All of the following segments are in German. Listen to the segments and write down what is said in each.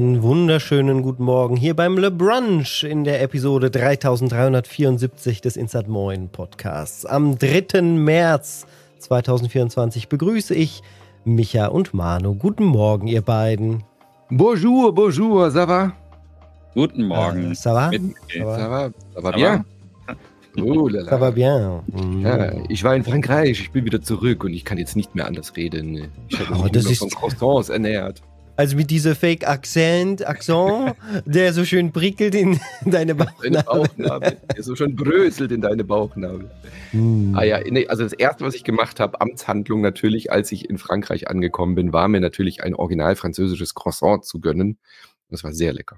Einen wunderschönen guten Morgen hier beim Le Brunch in der Episode 3374 des Insert Moin Podcasts. Am 3. März 2024 begrüße ich Micha und Manu. Guten Morgen, ihr beiden. Bonjour, bonjour, ça va? Guten Morgen. Äh, ça va? Mit- Ça va, ça va Ça bien? Oh, la, Ça va bien. Mhm. Ja, ich war in Frankreich, ich bin wieder zurück und ich kann jetzt nicht mehr anders reden. Ich habe mich nur ist- von Croissants ernährt. Also mit dieser Fake-Akzent, Akzent, der so schön prickelt in deine Deine Bauchnabel. Der so schon bröselt in deine Bauchnabel. Mhm. Ah ja, nee, also das erste, was ich gemacht habe, Amtshandlung natürlich, als ich in Frankreich angekommen bin, war mir natürlich ein original französisches Croissant zu gönnen. Das war sehr lecker.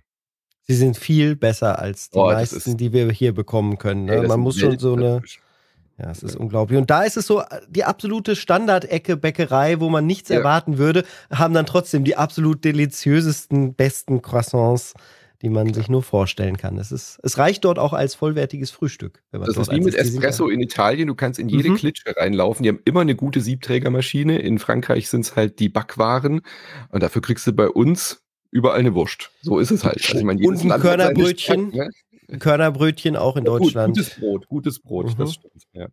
Sie sind viel besser als die Oh, meisten, ist- die wir hier bekommen können. Ne? Ey, Man muss schon so eine Weltklasse. Ja, es ist unglaublich. Und da ist es so, die absolute Standardecke Bäckerei, wo man nichts Ja. erwarten würde, haben dann trotzdem die absolut deliziösesten, besten Croissants, die man sich nur vorstellen kann. Es, ist, es reicht dort auch als vollwertiges Frühstück. Wenn man Das ist wie mit Espresso in Italien. Du kannst in jede Mhm. Klitsche reinlaufen. Die haben immer eine gute Siebträgermaschine. In Frankreich sind es halt die Backwaren. Und dafür kriegst du bei uns überall eine Wurst. So ist es halt. Also ich meine, Und jedes ein Land hat seine Körnerbrötchen. Stadt, ne? Körnerbrötchen auch in Ja, gut, Deutschland. Gutes Brot, gutes Brot, Mhm. das stimmt. Ja.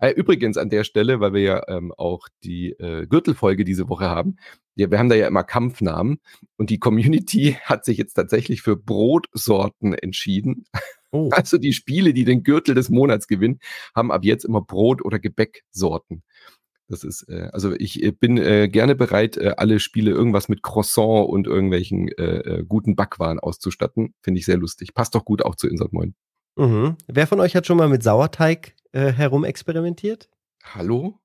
Äh, übrigens an der Stelle, weil wir ja ähm, auch die äh, Gürtelfolge diese Woche haben, ja, wir haben da ja immer Kampfnamen und die Community hat sich jetzt tatsächlich für Brotsorten entschieden. Oh. Also die Spiele, die den Gürtel des Monats gewinnen, haben ab jetzt immer Brot- oder Gebäcksorten. Das ist, äh, also ich äh, bin äh, gerne bereit, äh, alle Spiele irgendwas mit Croissant und irgendwelchen äh, äh, guten Backwaren auszustatten. Finde ich sehr lustig. Passt doch gut auch zu Insert Moin. Mhm. Wer von euch hat schon mal mit Sauerteig äh, herumexperimentiert? Hallo?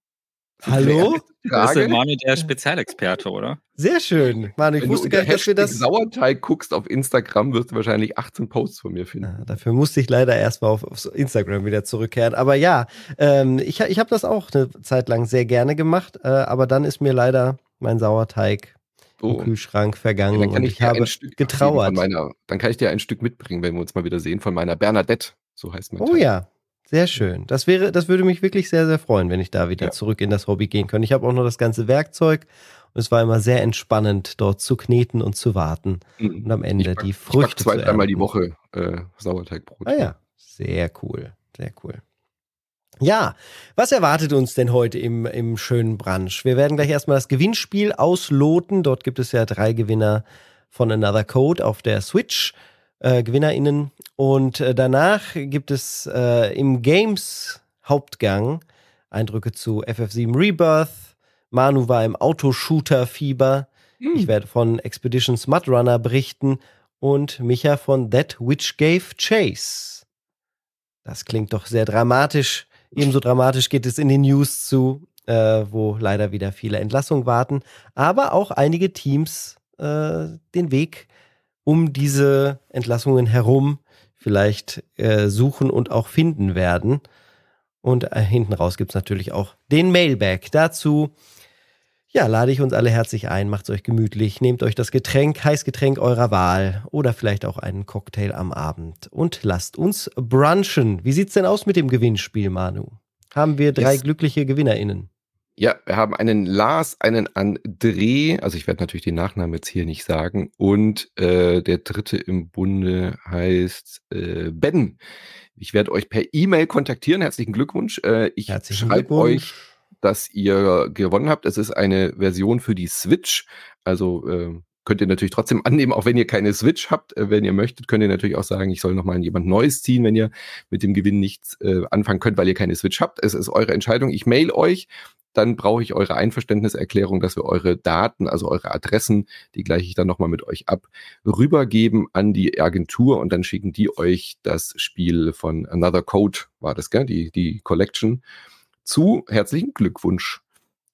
Hallo? Das ist? Manu der Spezialexperte, oder? Sehr schön. Mann, ich Wenn wusste du gar nicht, dass wir das. Sauerteig guckst auf Instagram, wirst du wahrscheinlich 18 Posts von mir finden. Ja, dafür musste ich leider erstmal auf, auf Instagram wieder zurückkehren. Aber ja, ähm, ich, ich habe das auch eine Zeit lang sehr gerne gemacht, äh, aber dann ist mir leider mein Sauerteig im Oh. Kühlschrank Ja, vergangen dann kann und ich ich dir habe ein Stück getrauert. Von meiner, dann kann ich dir ein Stück mitbringen, wenn wir uns mal wieder sehen, von meiner Bernadette. So heißt mein Oh Teig. ja, sehr schön. Das wäre, das würde mich wirklich sehr, sehr freuen, wenn ich da wieder Ja. zurück in das Hobby gehen könnte. Ich habe auch noch das ganze Werkzeug und es war immer sehr entspannend, dort zu kneten und zu warten und Mhm. am Ende back- die Ich back Früchte zwei, zu dreimal die. Woche äh, Sauerteigbrot. Ah ja, sehr cool, sehr cool. Ja, was erwartet uns denn heute im, im schönen Brunch? Wir werden gleich erstmal das Gewinnspiel ausloten. Dort gibt es ja drei Gewinner von Another Code auf der Switch, äh, GewinnerInnen. Und äh, danach gibt es äh, im Games Hauptgang Eindrücke zu FF7 Rebirth. Manu war im Autoshooter-Fieber. Hm. Ich werde von Expeditions Mudrunner berichten und Micha von That Which Gave Chase. Das klingt doch sehr dramatisch. Ebenso dramatisch geht es in den News zu, äh, wo leider wieder viele Entlassungen warten, aber auch einige Teams äh, den Weg um diese Entlassungen herum vielleicht äh, suchen und auch finden werden. Und äh, hinten raus gibt es natürlich auch den Mailback. Dazu ja, lade ich uns alle herzlich ein, macht's euch gemütlich, nehmt euch das Getränk, Heißgetränk eurer Wahl oder vielleicht auch einen Cocktail am Abend und lasst uns brunchen. Wie sieht's denn aus mit dem Gewinnspiel, Manu? Haben wir drei Yes. glückliche GewinnerInnen? Ja, wir haben einen Lars, einen André, also ich werde natürlich den Nachnamen jetzt hier nicht sagen, und äh, der dritte im Bunde heißt äh, Ben. Ich werde euch per E-Mail kontaktieren. Herzlichen Glückwunsch. Äh, ich schreibe euch, dass ihr gewonnen habt. Es ist eine Version für die Switch. Also äh, könnt ihr natürlich trotzdem annehmen, auch wenn ihr keine Switch habt. Äh, wenn ihr möchtet, könnt ihr natürlich auch sagen, ich soll nochmal jemand Neues ziehen, wenn ihr mit dem Gewinn nichts äh, anfangen könnt, weil ihr keine Switch habt. Es ist eure Entscheidung. Ich mail euch dann brauche ich eure Einverständniserklärung, dass wir eure Daten, also eure Adressen, die gleiche ich dann nochmal mit euch ab, rübergeben an die Agentur und dann schicken die euch das Spiel von Another Code, war das, gell? Die, die Collection zu. Herzlichen Glückwunsch.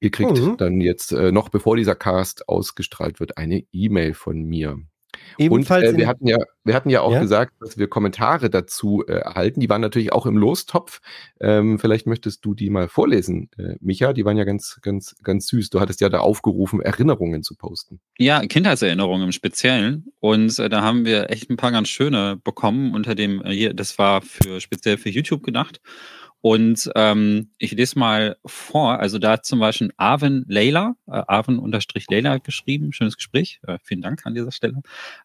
Ihr kriegt Mhm. dann jetzt äh, noch, bevor dieser Cast ausgestrahlt wird, eine E-Mail von mir. Ebenfalls und äh, wir, hatten ja, wir hatten ja auch Ja? gesagt, dass wir Kommentare dazu äh, erhalten. Die waren natürlich auch im Lostopf. Ähm, vielleicht möchtest du die mal vorlesen, äh, Micha. Die waren ja ganz, ganz, ganz süß. Du hattest ja da aufgerufen, Erinnerungen zu posten. Ja, Kindheitserinnerungen im Speziellen. Und äh, da haben wir echt ein paar ganz schöne bekommen unter dem, äh, hier, das war für speziell für YouTube gedacht. Und ähm, ich lese mal vor, also da hat zum Beispiel Arvin Leila, äh, Arvin unterstrich Leila geschrieben, schönes Gespräch, äh, vielen Dank an dieser Stelle.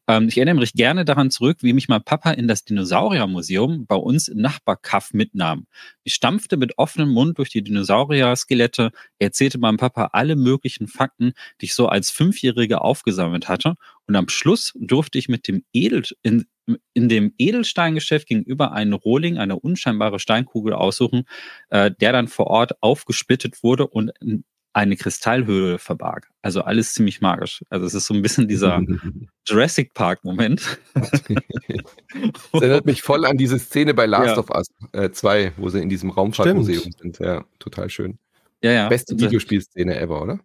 Ähm, ich erinnere mich gerne daran zurück, wie mich mein Papa in das Dinosauriermuseum bei uns im Nachbarkaff mitnahm. Ich stampfte mit offenem Mund durch die Dinosaurier-Skelette, erzählte meinem Papa alle möglichen Fakten, die ich so als Fünfjährige aufgesammelt hatte. Und am Schluss durfte ich mit dem Edel, in, in dem Edelsteingeschäft gegenüber einen Rohling, eine unscheinbare Steinkugel aussuchen, äh, der dann vor Ort aufgesplittet wurde und in eine Kristallhöhle verbarg. Also alles ziemlich magisch. Also es ist so ein bisschen dieser Jurassic Park-Moment. Das erinnert mich voll an diese Szene bei Last Ja. of Us 2, wo sie in diesem Raumfahrtmuseum sind. Ja, total schön. ja, ja. Beste Videospielszene ever, oder?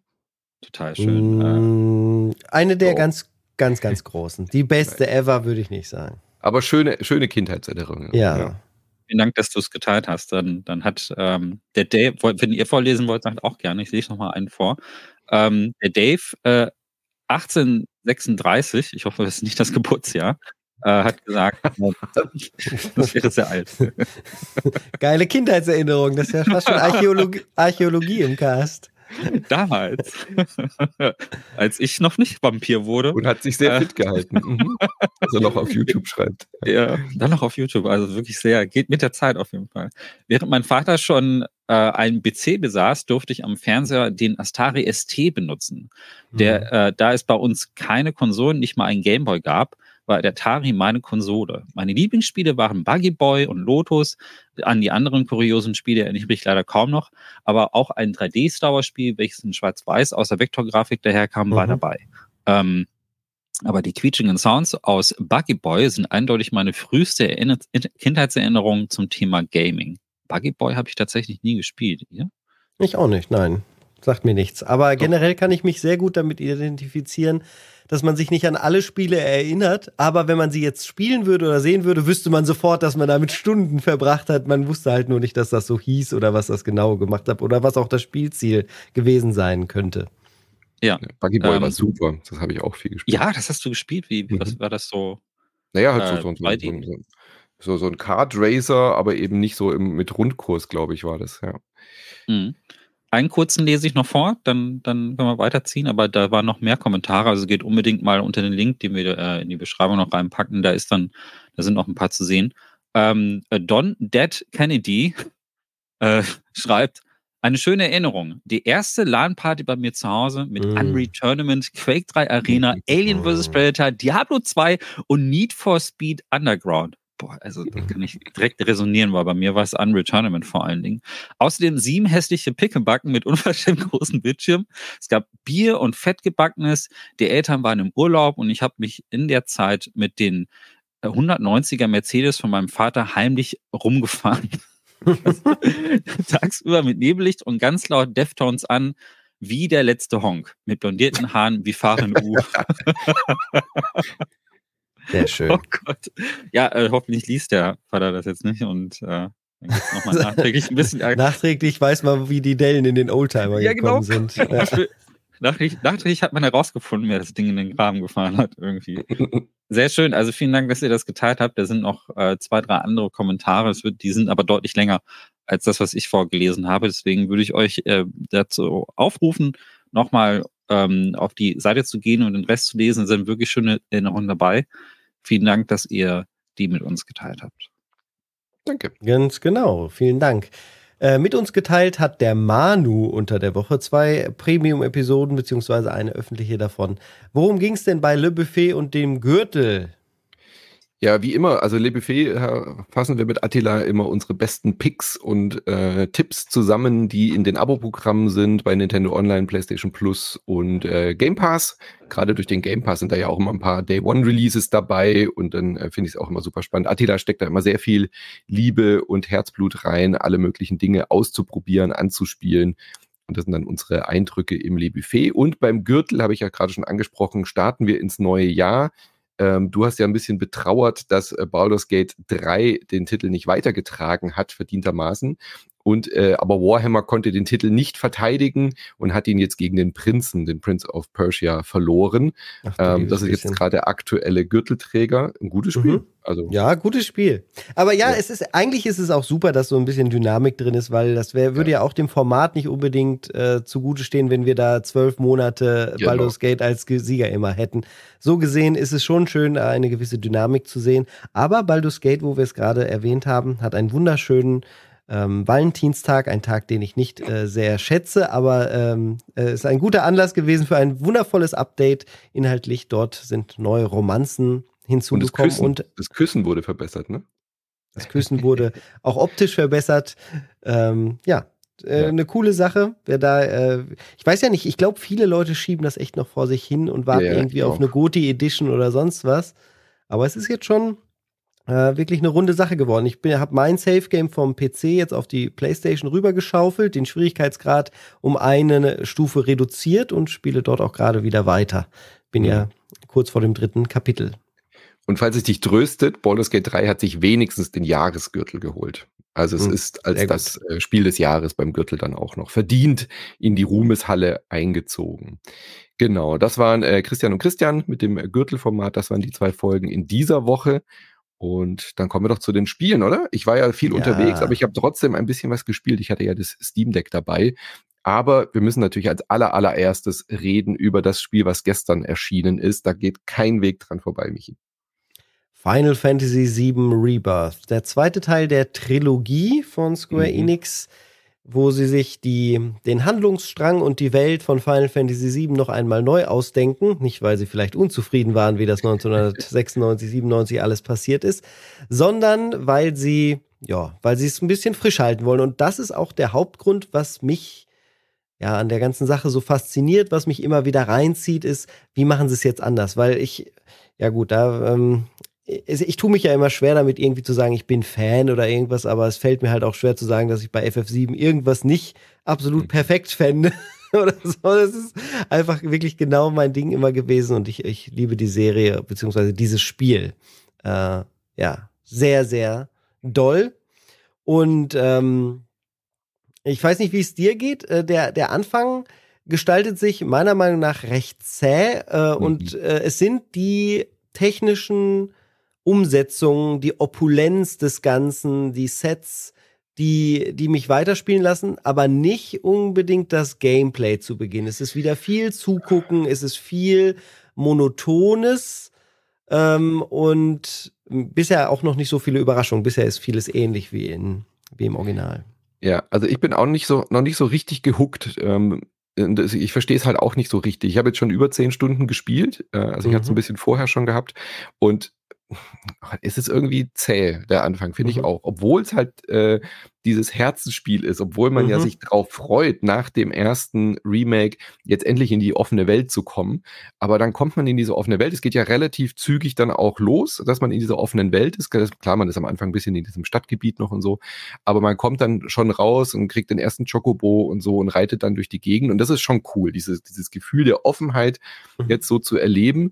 Total schön. Äh, Mm, Eine der So. ganz, ganz, ganz großen. Die beste ever, würde ich nicht sagen. Aber schöne, schöne Kindheitserinnerungen. Ja. Vielen Dank, dass du es geteilt hast. Dann, dann hat ähm, der Dave, wenn ihr vorlesen wollt, sagt auch gerne. Ich lese noch mal einen vor. Ähm, der Dave, äh, 1836, ich hoffe, das ist nicht das Geburtsjahr, äh, hat gesagt, das wäre sehr alt. Geile Kindheitserinnerung. Das ist ja fast schon Archäologie, Archäologie im Cast. Damals, als ich noch nicht Vampir wurde, Und hat sich sehr Äh. fit gehalten. Mhm. Er noch auf YouTube schreibt. Ja, dann noch auf YouTube. Also wirklich sehr, geht mit der Zeit auf jeden Fall. Während mein Vater schon äh, einen PC besaß, durfte ich am Fernseher den Astari ST benutzen. Der, äh, da es bei uns keine Konsolen, nicht mal einen Gameboy gab, war der Atari meine Konsole. Meine Lieblingsspiele waren Buggy Boy und Lotus. An die anderen kuriosen Spiele erinnere ich mich leider kaum noch. Aber auch ein 3D-Star Wars-Spiel, welches in Schwarz-Weiß aus der Vektorgrafik daherkam, war Mhm. dabei. Ähm, aber die quietschigen Sounds aus Buggy Boy sind eindeutig meine früheste Erinner Kindheitserinnerung zum Thema Gaming. Buggy Boy habe ich tatsächlich nie gespielt. Ihr? Ich auch nicht, nein. Sagt mir nichts. Aber generell kann ich mich sehr gut damit identifizieren, dass man sich nicht an alle Spiele erinnert, aber wenn man sie jetzt spielen würde oder sehen würde, wüsste man sofort, dass man damit Stunden verbracht hat. Man wusste halt nur nicht, dass das so hieß oder was das genau gemacht hat oder was auch das Spielziel gewesen sein könnte. Ja. Ja, Buggy Boy Ähm, war super. Das habe ich auch viel gespielt. Ja, das hast du gespielt. Wie, wie was Mhm. war das so? Naja, halt Äh, so, so, so, 2D. so, so, so ein Kart Racer, aber eben nicht so im, mit Rundkurs, glaube ich, war das, ja. Mhm. Einen kurzen lese ich noch vor, dann, dann können wir weiterziehen, aber da waren noch mehr Kommentare. Also geht unbedingt mal unter den Link, den wir äh, in die Beschreibung noch reinpacken. Da ist dann, da sind noch ein paar zu sehen. Ähm, äh, Don Dead Kennedy äh, schreibt, eine schöne Erinnerung. Die erste LAN-Party bei mir zu Hause mit Mm. Unreal Tournament, Quake 3 Arena, Alien vs. Predator, Diablo 2 und Need for Speed Underground. Boah, also da kann ich direkt resonieren, weil bei mir war es Unreal Tournament vor allen Dingen. Außerdem sieben hässliche Pickelbacken mit unverschämt großen Bildschirm. Es gab Bier und Fettgebackenes. Die Eltern waren im Urlaub und ich habe mich in der Zeit mit den äh, 190er Mercedes von meinem Vater heimlich rumgefahren. Tagsüber mit Nebellicht und ganz laut Deftones an, wie der letzte Honk. Mit blondierten Haaren wie fahren U. Sehr schön. Oh Gott. Ja, äh, hoffentlich liest der Vater das jetzt nicht und äh, nochmal nachträglich ein bisschen Ärger. Nachträglich weiß man, wie die Dellen in den Oldtimer Ja, genau. gekommen sind. Ja. Nachträglich, nachträglich hat man herausgefunden, wer das Ding in den Graben gefahren hat, irgendwie. Sehr schön. Also vielen Dank, dass ihr das geteilt habt. Da sind noch äh, zwei, drei andere Kommentare. Wird, die sind aber deutlich länger als das, was ich vorgelesen habe. Deswegen würde ich euch äh, dazu aufrufen, nochmal ähm, auf die Seite zu gehen und den Rest zu lesen. Es sind wirklich schöne Erinnerungen dabei. Vielen Dank, dass ihr die mit uns geteilt habt. Danke. Ganz genau, vielen Dank. Äh, mit uns geteilt hat der Manu unter der Woche zwei Premium-Episoden, beziehungsweise eine öffentliche davon. Worum ging es denn bei Le Buffet und dem Gürtel? Ja, wie immer, also Le Buffet äh, fassen wir mit Attila immer unsere besten Picks und äh, Tipps zusammen, die in den Abo-Programmen sind bei Nintendo Online, PlayStation Plus und äh, Game Pass. Gerade durch den Game Pass sind da ja auch immer ein paar Day-One-Releases dabei und dann äh, finde ich es auch immer super spannend. Attila steckt da immer sehr viel Liebe und Herzblut rein, alle möglichen Dinge auszuprobieren, anzuspielen. Und das sind dann unsere Eindrücke im Le Buffet. Und beim Gürtel, habe ich ja gerade schon angesprochen, starten wir ins neue Jahr ähm, du hast ja ein bisschen betrauert, dass äh, Baldur's Gate 3 den Titel nicht weitergetragen hat, verdientermaßen. Und äh, aber Warhammer konnte den Titel nicht verteidigen und hat ihn jetzt gegen den Prinzen, den Prince of Persia, verloren. Ach, ähm, das ist jetzt gerade der aktuelle Gürtelträger. Ein gutes Spiel. Mhm. Also ja, gutes Spiel. Aber ja, ja, es ist eigentlich ist es auch super, dass so ein bisschen Dynamik drin ist, weil das wär, würde ja. ja auch dem Format nicht unbedingt äh, zugute stehen, wenn wir da zwölf Monate genau. Baldur's Gate als Sieger immer hätten. So gesehen ist es schon schön, eine gewisse Dynamik zu sehen. Aber Baldur's Gate, wo wir es gerade erwähnt haben, hat einen wunderschönen ähm, Valentinstag, ein Tag, den ich nicht äh, sehr schätze, aber ähm, äh, ist ein guter Anlass gewesen für ein wundervolles Update. Inhaltlich dort sind neue Romanzen hinzugekommen. Und das Küssen, und das Küssen wurde verbessert, ne? Das Küssen wurde auch optisch verbessert. Ähm, ja, äh, ja. eine coole Sache. Wer da, äh, ich weiß ja nicht, ich glaube, viele Leute schieben das echt noch vor sich hin und warten ja, irgendwie auf eine Goti Edition oder sonst was. Aber es ist jetzt schon äh, wirklich eine runde Sache geworden. Ich habe mein Safe Game vom PC jetzt auf die PlayStation rübergeschaufelt, den Schwierigkeitsgrad um eine Stufe reduziert und spiele dort auch gerade wieder weiter. Bin mhm. ja kurz vor dem dritten Kapitel. Und falls es dich tröstet, Baldur's Gate 3 hat sich wenigstens den Jahresgürtel geholt. Also es mhm, ist als das äh, Spiel des Jahres beim Gürtel dann auch noch verdient in die Ruhmeshalle eingezogen. Genau, das waren äh, Christian und Christian mit dem Gürtelformat. Das waren die zwei Folgen in dieser Woche. Und dann kommen wir doch zu den Spielen, oder? Ich war ja viel ja. unterwegs, aber ich habe trotzdem ein bisschen was gespielt. Ich hatte ja das Steam Deck dabei. Aber wir müssen natürlich als aller, allererstes reden über das Spiel, was gestern erschienen ist. Da geht kein Weg dran vorbei, Michi. Final Fantasy VII Rebirth, der zweite Teil der Trilogie von Square mhm. Enix wo sie sich die, den Handlungsstrang und die Welt von Final Fantasy VII noch einmal neu ausdenken. Nicht, weil sie vielleicht unzufrieden waren, wie das 1996, 97 alles passiert ist, sondern weil sie, ja, weil sie es ein bisschen frisch halten wollen. Und das ist auch der Hauptgrund, was mich ja an der ganzen Sache so fasziniert, was mich immer wieder reinzieht, ist, wie machen sie es jetzt anders? Weil ich, ja gut, da ähm, ich tue mich ja immer schwer damit, irgendwie zu sagen, ich bin Fan oder irgendwas, aber es fällt mir halt auch schwer zu sagen, dass ich bei FF7 irgendwas nicht absolut mhm. perfekt fände. oder so. Das ist einfach wirklich genau mein Ding immer gewesen und ich, ich liebe die Serie, beziehungsweise dieses Spiel. Äh, ja, sehr, sehr doll. Und ähm, ich weiß nicht, wie es dir geht. Äh, der, der Anfang gestaltet sich meiner Meinung nach recht zäh äh, mhm. und äh, es sind die technischen Umsetzung, die Opulenz des Ganzen, die Sets, die, die mich weiterspielen lassen, aber nicht unbedingt das Gameplay zu Beginn. Es ist wieder viel Zugucken, es ist viel Monotones ähm, und bisher auch noch nicht so viele Überraschungen. Bisher ist vieles ähnlich wie, in, wie im Original. Ja, also ich bin auch nicht so, noch nicht so richtig gehuckt. Ähm, ich verstehe es halt auch nicht so richtig. Ich habe jetzt schon über zehn Stunden gespielt, äh, also ich hatte es ein mhm. bisschen vorher schon gehabt und es ist irgendwie zäh, der Anfang, finde mhm. ich auch. Obwohl es halt äh, dieses Herzensspiel ist, obwohl man mhm. ja sich darauf freut, nach dem ersten Remake jetzt endlich in die offene Welt zu kommen. Aber dann kommt man in diese offene Welt. Es geht ja relativ zügig dann auch los, dass man in dieser offenen Welt ist. Klar, man ist am Anfang ein bisschen in diesem Stadtgebiet noch und so. Aber man kommt dann schon raus und kriegt den ersten Chocobo und so und reitet dann durch die Gegend. Und das ist schon cool, dieses, dieses Gefühl der Offenheit mhm. jetzt so zu erleben.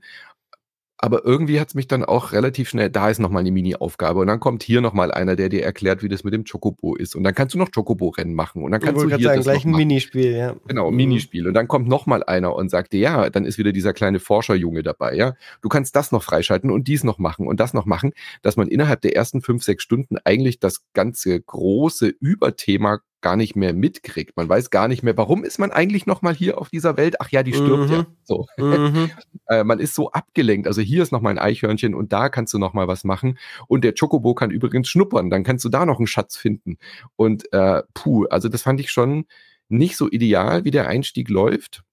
Aber irgendwie hat es mich dann auch relativ schnell, da ist nochmal eine Mini-Aufgabe. Und dann kommt hier nochmal einer, der dir erklärt, wie das mit dem Chocobo ist. Und dann kannst du noch Chocobo-Rennen machen. Und dann kannst du hier sagen, das gleich ein Minispiel, ja. Genau, mhm. Minispiel. Und dann kommt nochmal einer und sagt dir, ja, dann ist wieder dieser kleine Forscherjunge dabei, ja. Du kannst das noch freischalten und dies noch machen und das noch machen, dass man innerhalb der ersten fünf, sechs Stunden eigentlich das ganze große Überthema gar nicht mehr mitkriegt. Man weiß gar nicht mehr, warum ist man eigentlich noch mal hier auf dieser Welt? Ach ja, die stirbt mhm. ja. So. Mhm. äh, man ist so abgelenkt. Also hier ist noch mal ein Eichhörnchen und da kannst du noch mal was machen. Und der Chocobo kann übrigens schnuppern. Dann kannst du da noch einen Schatz finden. Und äh, puh, also das fand ich schon nicht so ideal, wie der Einstieg läuft.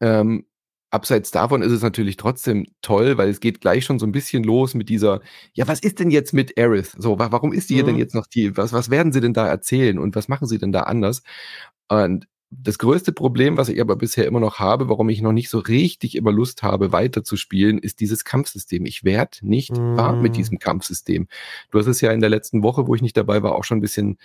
Ähm, abseits davon ist es natürlich trotzdem toll, weil es geht gleich schon so ein bisschen los mit dieser, ja, was ist denn jetzt mit Aerith? So, warum ist die mhm. hier denn jetzt noch die, was, was werden sie denn da erzählen und was machen sie denn da anders? Und das größte Problem, was ich aber bisher immer noch habe, warum ich noch nicht so richtig immer Lust habe, weiterzuspielen, ist dieses Kampfsystem. Ich werde nicht mm. warm mit mhm. diesem Kampfsystem. Du hast es ja in der letzten Woche, wo ich nicht dabei war, auch schon ein bisschen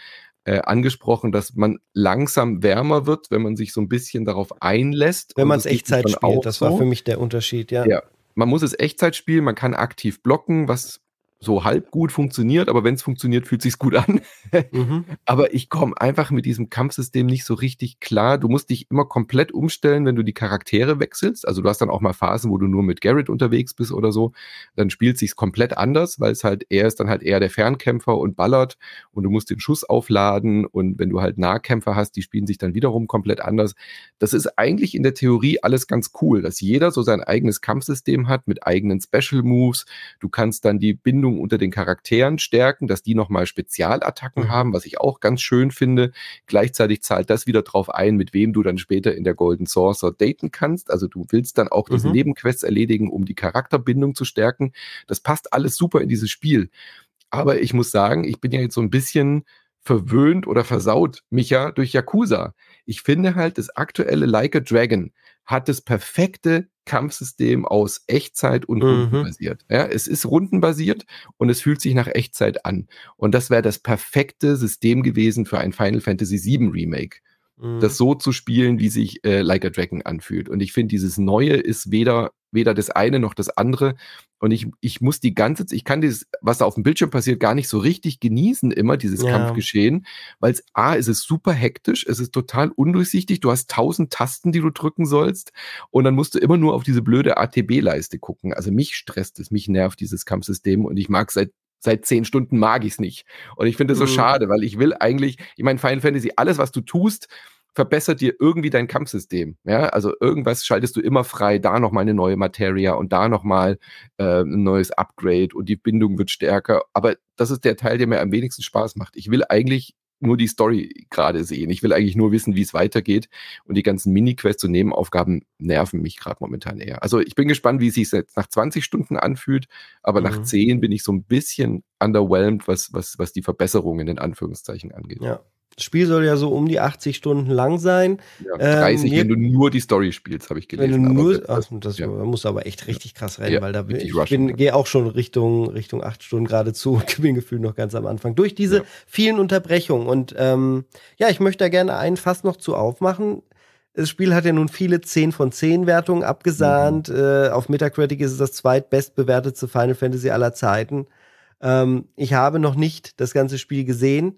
äh, angesprochen, dass man langsam wärmer wird, wenn man sich so ein bisschen darauf einlässt. Wenn man es Echtzeit spielt, das war so. für mich der Unterschied, ja. Ja, man muss es Echtzeit spielen, man kann aktiv blocken, was so halb gut funktioniert, aber wenn es funktioniert, fühlt sich's gut an. Mhm. Aber ich komme einfach mit diesem Kampfsystem nicht so richtig klar. Du musst dich immer komplett umstellen, wenn du die Charaktere wechselst. Also du hast dann auch mal Phasen, wo du nur mit Garrett unterwegs bist oder so. Dann spielt sich's komplett anders, weil es halt er ist dann halt eher der Fernkämpfer und ballert und du musst den Schuss aufladen und wenn du halt Nahkämpfer hast, die spielen sich dann wiederum komplett anders. Das ist eigentlich in der Theorie alles ganz cool, dass jeder so sein eigenes Kampfsystem hat mit eigenen Special Moves. Du kannst dann die Bindung unter den Charakteren stärken, dass die nochmal Spezialattacken mhm. haben, was ich auch ganz schön finde. Gleichzeitig zahlt das wieder drauf ein, mit wem du dann später in der Golden Saucer daten kannst. Also du willst dann auch diese mhm. Nebenquests erledigen, um die Charakterbindung zu stärken. Das passt alles super in dieses Spiel. Aber ich muss sagen, ich bin ja jetzt so ein bisschen verwöhnt oder versaut, Micha, durch Yakuza. Ich finde halt, das aktuelle Like a Dragon hat das perfekte Kampfsystem aus Echtzeit und mhm. rundenbasiert. Ja, es ist rundenbasiert und es fühlt sich nach Echtzeit an. Und das wäre das perfekte System gewesen für ein Final Fantasy VII Remake. Mhm. Das so zu spielen, wie sich äh, Like a Dragon anfühlt. Und ich finde, dieses Neue ist weder, weder das eine noch das andere. Und ich, ich muss die ganze Zeit, ich kann dieses, was da auf dem Bildschirm passiert, gar nicht so richtig genießen, immer dieses ja. Kampfgeschehen, weil es A, ist es super hektisch, es ist total undurchsichtig, du hast tausend Tasten, die du drücken sollst, und dann musst du immer nur auf diese blöde ATB-Leiste gucken. Also mich stresst es, mich nervt dieses Kampfsystem und ich mag seit seit zehn Stunden mag ich es nicht. Und ich finde es so mhm. schade, weil ich will eigentlich, ich meine, Final Fantasy, alles, was du tust, verbessert dir irgendwie dein Kampfsystem. Ja, also irgendwas schaltest du immer frei, da nochmal eine neue Materia und da nochmal äh, ein neues Upgrade und die Bindung wird stärker. Aber das ist der Teil, der mir am wenigsten Spaß macht. Ich will eigentlich nur die Story gerade sehen. Ich will eigentlich nur wissen, wie es weitergeht. Und die ganzen Mini-Quests und Nebenaufgaben nerven mich gerade momentan eher. Also ich bin gespannt, wie es sich jetzt nach 20 Stunden anfühlt, aber mhm. nach 10 bin ich so ein bisschen underwhelmed, was, was, was die Verbesserungen in Anführungszeichen angeht. Ja. Das Spiel soll ja so um die 80 Stunden lang sein. Ja, 30, ähm, wenn du nur die Story spielst, habe ich gelesen. Wenn du nur, ach, das ja. muss aber echt richtig krass rennen, ja, weil da bin ich bin, gehe auch schon Richtung Richtung acht Stunden geradezu und bin gefühlt noch ganz am Anfang durch diese vielen Unterbrechungen. Und ähm, ja, ich möchte da gerne einen Fass noch zu aufmachen. Das Spiel hat ja nun viele 10 von 10 Wertungen abgesahnt. Mhm. Äh, auf Metacritic ist es das zweitbestbewertete Final Fantasy aller Zeiten. Ähm, ich habe noch nicht das ganze Spiel gesehen.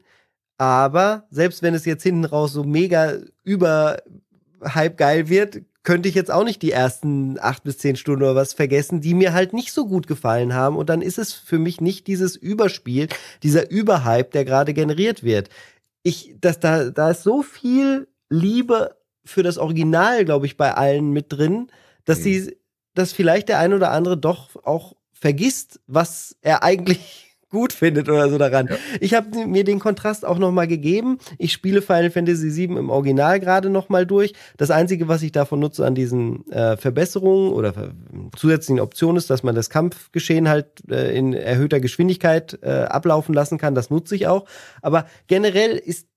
Aber selbst wenn es jetzt hinten raus so mega über Hype geil wird, könnte ich jetzt auch nicht die ersten acht bis zehn Stunden oder was vergessen, die mir halt nicht so gut gefallen haben. Und dann ist es für mich nicht dieses Überspiel, dieser Überhype, der gerade generiert wird. Ich, das, da, da ist so viel Liebe für das Original, glaube ich, bei allen mit drin, dass mhm. die, dass vielleicht der ein oder andere doch auch vergisst, was er eigentlich gut findet oder so daran. Ja. Ich habe mir den Kontrast auch nochmal gegeben. Ich spiele Final Fantasy VII im Original gerade nochmal durch. Das Einzige, was ich davon nutze an diesen äh, Verbesserungen oder zusätzlichen Optionen ist, dass man das Kampfgeschehen halt äh, in erhöhter Geschwindigkeit äh, ablaufen lassen kann. Das nutze ich auch. Aber generell ist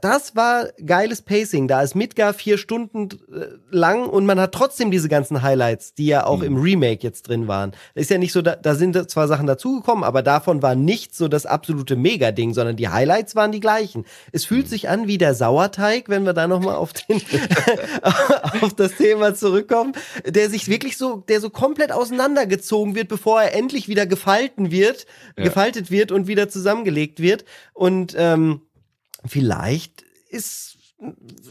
das war geiles Pacing. Da ist Midgar vier Stunden äh, lang und man hat trotzdem diese ganzen Highlights, die ja auch mhm. im Remake jetzt drin waren. Ist ja nicht so, da, da sind zwar Sachen dazugekommen, aber davon war nicht so das absolute Mega-Ding, sondern die Highlights waren die gleichen. Es fühlt mhm. sich an wie der Sauerteig, wenn wir da nochmal auf den, auf das Thema zurückkommen, der sich wirklich so, der so komplett auseinandergezogen wird, bevor er endlich wieder gefalten wird, ja. gefaltet wird und wieder zusammengelegt wird. Und, ähm, vielleicht ist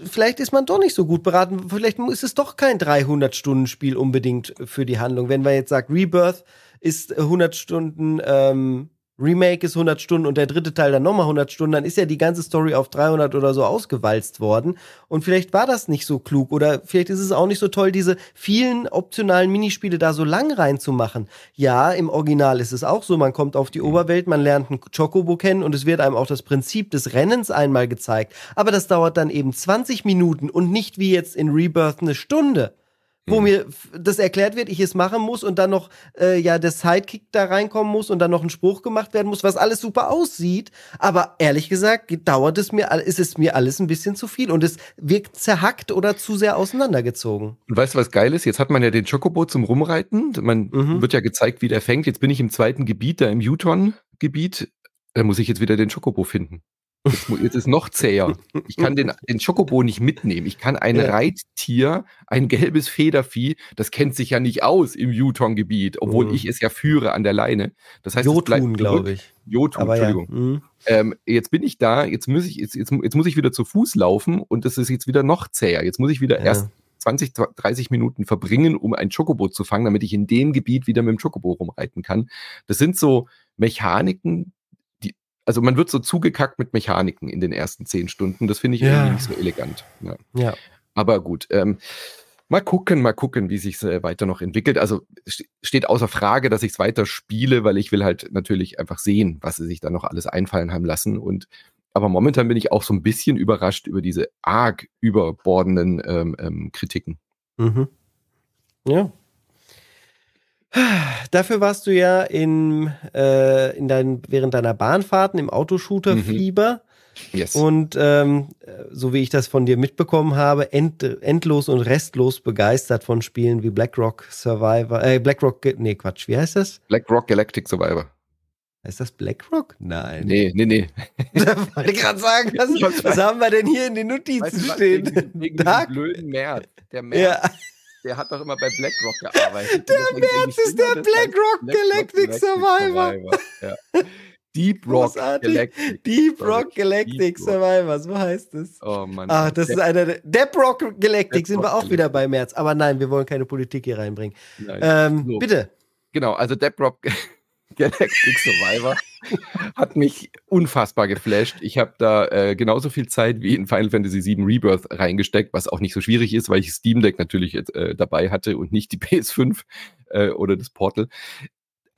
vielleicht ist man doch nicht so gut beraten. Vielleicht ist es doch kein 300-Stunden-Spiel unbedingt für die Handlung. Wenn man jetzt sagt, Rebirth ist 100 Stunden ähm, Remake ist 100 Stunden und der dritte Teil dann nochmal 100 Stunden, dann ist ja die ganze Story auf 300 oder so ausgewalzt worden. Und vielleicht war das nicht so klug oder vielleicht ist es auch nicht so toll, diese vielen optionalen Minispiele da so lang reinzumachen. Ja, im Original ist es auch so, man kommt auf die Oberwelt, man lernt einen Chocobo kennen und es wird einem auch das Prinzip des Rennens einmal gezeigt. Aber das dauert dann eben 20 Minuten und nicht wie jetzt in Rebirth eine Stunde wo mhm. mir das erklärt wird, ich es machen muss und dann noch äh, ja der Sidekick da reinkommen muss und dann noch ein Spruch gemacht werden muss, was alles super aussieht. Aber ehrlich gesagt dauert es mir, ist es mir alles ein bisschen zu viel und es wirkt zerhackt oder zu sehr auseinandergezogen. Und weißt du, was geil ist? Jetzt hat man ja den Chocobo zum Rumreiten. Man mhm. wird ja gezeigt, wie der fängt. Jetzt bin ich im zweiten Gebiet, da im Uton-Gebiet. Da muss ich jetzt wieder den Chocobo finden. Jetzt, jetzt ist noch zäher. Ich kann den, den Schokobo nicht mitnehmen. Ich kann ein Ja. Reittier, ein gelbes Federvieh, das kennt sich ja nicht aus im Yutong-Gebiet, obwohl Mhm. ich es ja führe an der Leine. Das heißt, es bleibt Jotun, glaube ich. Jotun, Aber ja. Entschuldigung. mhm. Ähm, jetzt bin ich da, jetzt muss ich, jetzt, jetzt, jetzt muss ich wieder zu Fuß laufen und das ist jetzt wieder noch zäher. Jetzt muss ich wieder Ja. erst 20, 30 Minuten verbringen, um ein Chocobo zu fangen, damit ich in dem Gebiet wieder mit dem Chocobo rumreiten kann. Das sind so Mechaniken, die, also man wird so zugekackt mit Mechaniken in den ersten zehn Stunden. Das finde ich Ja. irgendwie nicht so elegant. Ja. Ja. Aber gut, ähm, mal gucken, mal gucken, wie sich äh, weiter noch entwickelt. Also st- steht außer Frage, dass ich es weiter spiele, weil ich will halt natürlich einfach sehen, was sie sich da noch alles einfallen haben lassen. Und aber momentan bin ich auch so ein bisschen überrascht über diese arg überbordenden ähm, ähm, Kritiken. Mhm. Ja. Dafür warst du ja in, äh, in dein, während deiner Bahnfahrten im Autoshooter-Fieber. Yes. Und ähm, äh, so wie ich das von dir mitbekommen habe, end, endlos und restlos begeistert von Spielen wie BlackRock Survivor, äh, BlackRock, nee, Quatsch, wie heißt das? Black Rock Galactic Survivor. Heißt das BlackRock? Nein. Nee, nee, nee. Da wollte ich gerade sagen, was, Was- haben wir denn hier in den Notizen Weißt du stehen? wegen, Dark? blöden März. Der März, Ja, der hat doch immer bei BlackRock gearbeitet. Der ich ist der das heißt BlackRock Galactic Survivor. Survivor. Ja. Deep Rock Großartig. Galactic. Deep. Rock Galactic Deep Rock. Survivor, so heißt es. Oh Mann. Ach, das ist einer der. Depp Rock Galactic Depp sind wir auch Galactic. wieder bei März. Aber nein, wir wollen keine Politik hier reinbringen. Nein. Ähm, So. Bitte. Genau, also Deep Rock Galactic Survivor hat mich unfassbar geflasht. Ich habe da äh, genauso viel Zeit wie in Final Fantasy VII Rebirth reingesteckt, was auch nicht so schwierig ist, weil ich Steam Deck natürlich äh, dabei hatte und nicht die PS5 äh, oder das Portal.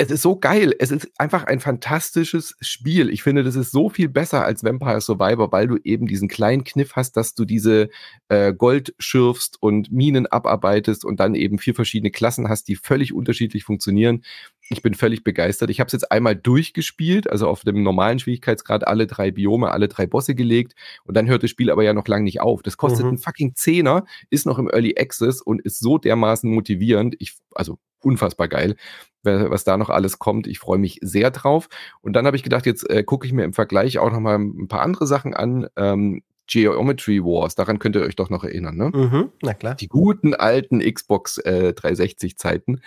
Es ist so geil. Es ist einfach ein fantastisches Spiel. Ich finde, das ist so viel besser als Vampire Survivor, weil du eben diesen kleinen Kniff hast, dass du diese äh, Gold schürfst und Minen abarbeitest und dann eben vier verschiedene Klassen hast, die völlig unterschiedlich funktionieren. Ich bin völlig begeistert. Ich habe es jetzt einmal durchgespielt, also auf dem normalen Schwierigkeitsgrad alle drei Biome, alle drei Bosse gelegt und dann hört das Spiel aber ja noch lange nicht auf. Das kostet Mhm. einen fucking Zehner, ist noch im Early Access und ist so dermaßen motivierend. Ich, also unfassbar geil, was da noch alles kommt. Ich freue mich sehr drauf. Und dann habe ich gedacht, jetzt äh, gucke ich mir im Vergleich auch noch mal ein paar andere Sachen an. Ähm, Geometry Wars, daran könnt ihr euch doch noch erinnern, ne? Mhm, na klar. die guten alten Xbox äh, 360 Zeiten.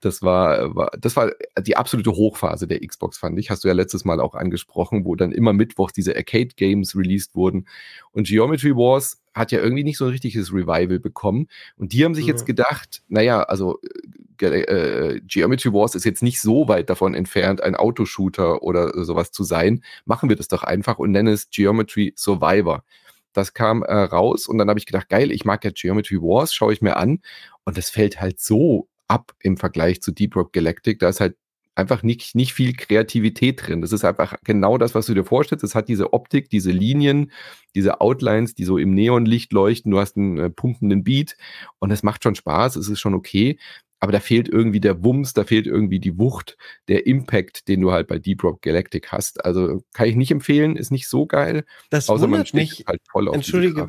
Das war, war, das war die absolute Hochphase der Xbox, fand ich. Hast du ja letztes Mal auch angesprochen, wo dann immer Mittwoch diese Arcade Games released wurden. Und Geometry Wars hat ja irgendwie nicht so ein richtiges Revival bekommen. Und die haben sich Ja. jetzt gedacht, naja, also äh, Geometry Wars ist jetzt nicht so weit davon entfernt, ein Autoshooter oder sowas zu sein. Machen wir das doch einfach und nennen es Geometry Survivor. Das kam äh, raus und dann habe ich gedacht, geil, ich mag ja Geometry Wars, schaue ich mir an und das fällt halt so ab im Vergleich zu Deep Rock Galactic. Da ist halt einfach nicht, nicht viel Kreativität drin. Das ist einfach genau das, was du dir vorstellst. Es hat diese Optik, diese Linien, diese Outlines, die so im Neonlicht leuchten. Du hast einen äh, pumpenden Beat und es macht schon Spaß, es ist schon okay. Aber da fehlt irgendwie der Wumms, da fehlt irgendwie die Wucht, der Impact, den du halt bei Deep Rock Galactic hast. Also kann ich nicht empfehlen, ist nicht so geil. Das Außer man mich, halt voll auf Entschuldige,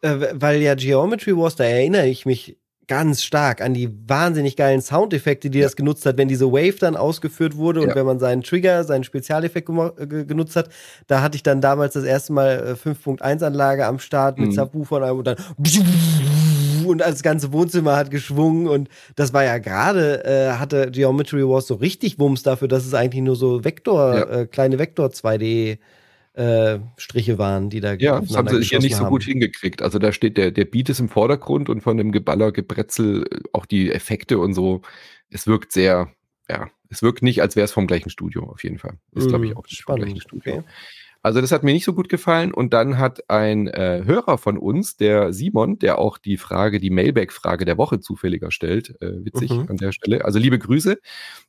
äh, weil ja Geometry Wars, da erinnere ich mich ganz stark an die wahnsinnig geilen Soundeffekte, die Ja. das genutzt hat, wenn diese Wave dann ausgeführt wurde und Ja. wenn man seinen Trigger, seinen Spezialeffekt äh, ge- genutzt hat. Da hatte ich dann damals das erste Mal äh, 5.1-Anlage am Start mit Mhm. Subwoofern und dann und das ganze Wohnzimmer hat geschwungen und das war ja gerade, äh, hatte Geometry Wars so richtig Wumms dafür, dass es eigentlich nur so Vektor, Ja. äh, kleine Vektor 2D äh, Striche waren, die da Ja, das haben sie hier nicht so gut hingekriegt. Also da steht der, der Beat ist im Vordergrund und von dem Geballer, Gebretzel, äh, auch die Effekte und so. Es wirkt sehr, ja, es wirkt nicht, als wäre es vom gleichen Studio auf jeden Fall. Ist, glaube ich, Mhm, auch vom spannend, gleichen Studio. okay. Also das hat mir nicht so gut gefallen. Und dann hat ein äh, Hörer von uns, der Simon, der auch die Frage, die Mailback-Frage der Woche zufälliger stellt, äh, witzig Mhm. an der Stelle. Also liebe Grüße.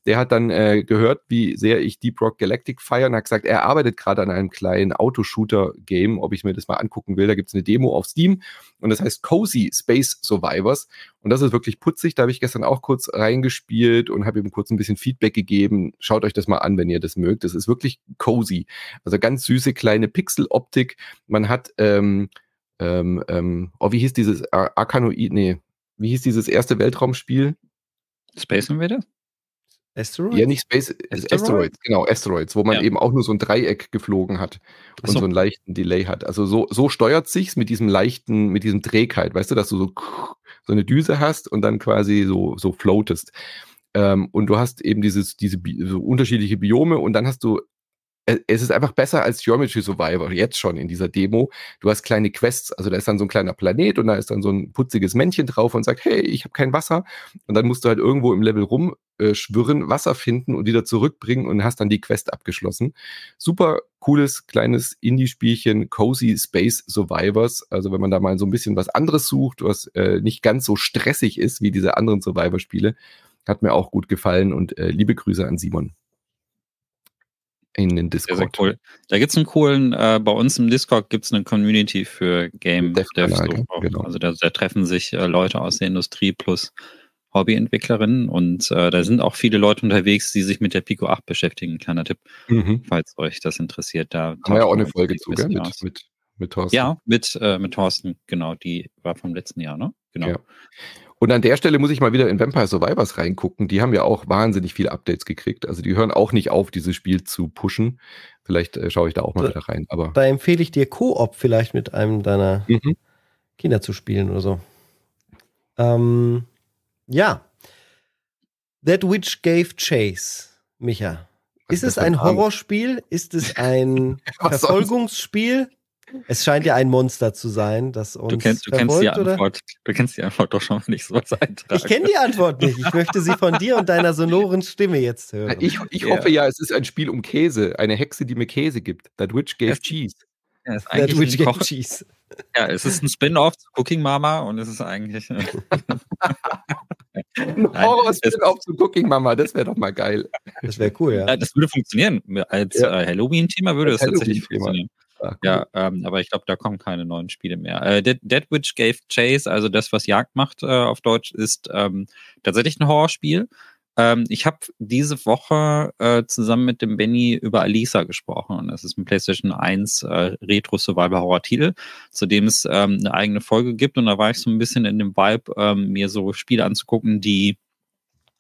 Der hat dann äh, gehört, wie sehr ich Deep Rock Galactic feiere und hat gesagt, er arbeitet gerade an einem kleinen Autoshooter-Game, ob ich mir das mal angucken will. Da gibt's eine Demo auf Steam und das heißt Cozy Space Survivors. Und das ist wirklich putzig. Da habe ich gestern auch kurz reingespielt und habe ihm kurz ein bisschen Feedback gegeben. Schaut euch das mal an, wenn ihr das mögt. Das ist wirklich cozy. Also ganz süße kleine Pixeloptik. Man hat, ähm, ähm, ähm, oh, wie hieß dieses Ar Arkanoid, nee, wie hieß dieses erste Weltraumspiel? Space Invader? Asteroids? Ja, nicht Space, Asteroids, Asteroids genau, Asteroids, wo man ja. eben auch nur so ein Dreieck geflogen hat und so. so einen leichten Delay hat. Also so, so steuert sich's mit diesem leichten, mit diesem Trägheit, weißt du, dass du so, so eine Düse hast und dann quasi so, so floatest. Ähm, und du hast eben dieses, diese so unterschiedliche Biome und dann hast du es ist einfach besser als Geometry Survivor, jetzt schon in dieser Demo. Du hast kleine Quests, also da ist dann so ein kleiner Planet und da ist dann so ein putziges Männchen drauf und sagt, hey, ich habe kein Wasser. Und dann musst du halt irgendwo im Level rumschwirren, äh, Wasser finden und wieder zurückbringen und hast dann die Quest abgeschlossen. Super cooles, kleines Indie-Spielchen, Cozy Space Survivors. Also wenn man da mal so ein bisschen was anderes sucht, was äh, nicht ganz so stressig ist wie diese anderen Survivor-Spiele, hat mir auch gut gefallen und äh, liebe Grüße an Simon in den Discord. Sehr, sehr cool. Da gibt es einen coolen, äh, bei uns im Discord gibt es eine Community für Game Dev. Dev so genau. Also da, da, treffen sich äh, Leute aus der Industrie plus Hobbyentwicklerinnen und äh, da sind auch viele Leute unterwegs, die sich mit der Pico 8 beschäftigen. Kleiner Tipp, mhm. falls euch das interessiert. Da haben wir ja auch eine Folge zu, gell? Mit, mit, mit Thorsten. Ja, mit, äh, mit Thorsten, genau. Die war vom letzten Jahr, ne? Genau. Ja. Und an der Stelle muss ich mal wieder in Vampire Survivors reingucken. Die haben ja auch wahnsinnig viele Updates gekriegt. Also die hören auch nicht auf, dieses Spiel zu pushen. Vielleicht äh, schaue ich da auch mal da, wieder rein. Aber da empfehle ich dir Koop vielleicht mit einem deiner mhm. Kinder zu spielen oder so. Ähm, ja. That Witch Gave Chase, Micha. Ist es ein Horrorspiel? Ist es ein Verfolgungsspiel? Es scheint ja ein Monster zu sein, das uns du kennst, du kennst die Antwort. Du kennst die Antwort doch schon, wenn ich sowas eintrage. Ich kenne die Antwort nicht. Ich möchte sie von dir und deiner sonoren Stimme jetzt hören. Ich, ich yeah. hoffe ja, es ist ein Spiel um Käse. Eine Hexe, die mir Käse gibt. That Witch Gave Cheese. Ja, ist eigentlich That Witch Gave Cheese. Ja, es ist ein Spin-off zu Cooking Mama und es ist eigentlich. Ein Horror-Spin-off zu Cooking Mama, das wäre doch mal geil. Das wäre cool, ja. ja. Das würde funktionieren. Als ja. äh, Halloween-Thema würde es tatsächlich funktionieren. Ah, cool. Ja, ähm, aber ich glaube, da kommen keine neuen Spiele mehr. Äh, Dead, Dead, Witch Gave Chase, also das, was Jagd macht äh, auf Deutsch, ist ähm, tatsächlich ein Horrorspiel. Ähm, ich habe diese Woche äh, zusammen mit dem Benny über Alisa gesprochen. Und das ist ein PlayStation 1 äh, Retro-Survival-Horror-Titel, zu dem es ähm, eine eigene Folge gibt. Und da war ich so ein bisschen in dem Vibe, ähm, mir so Spiele anzugucken, die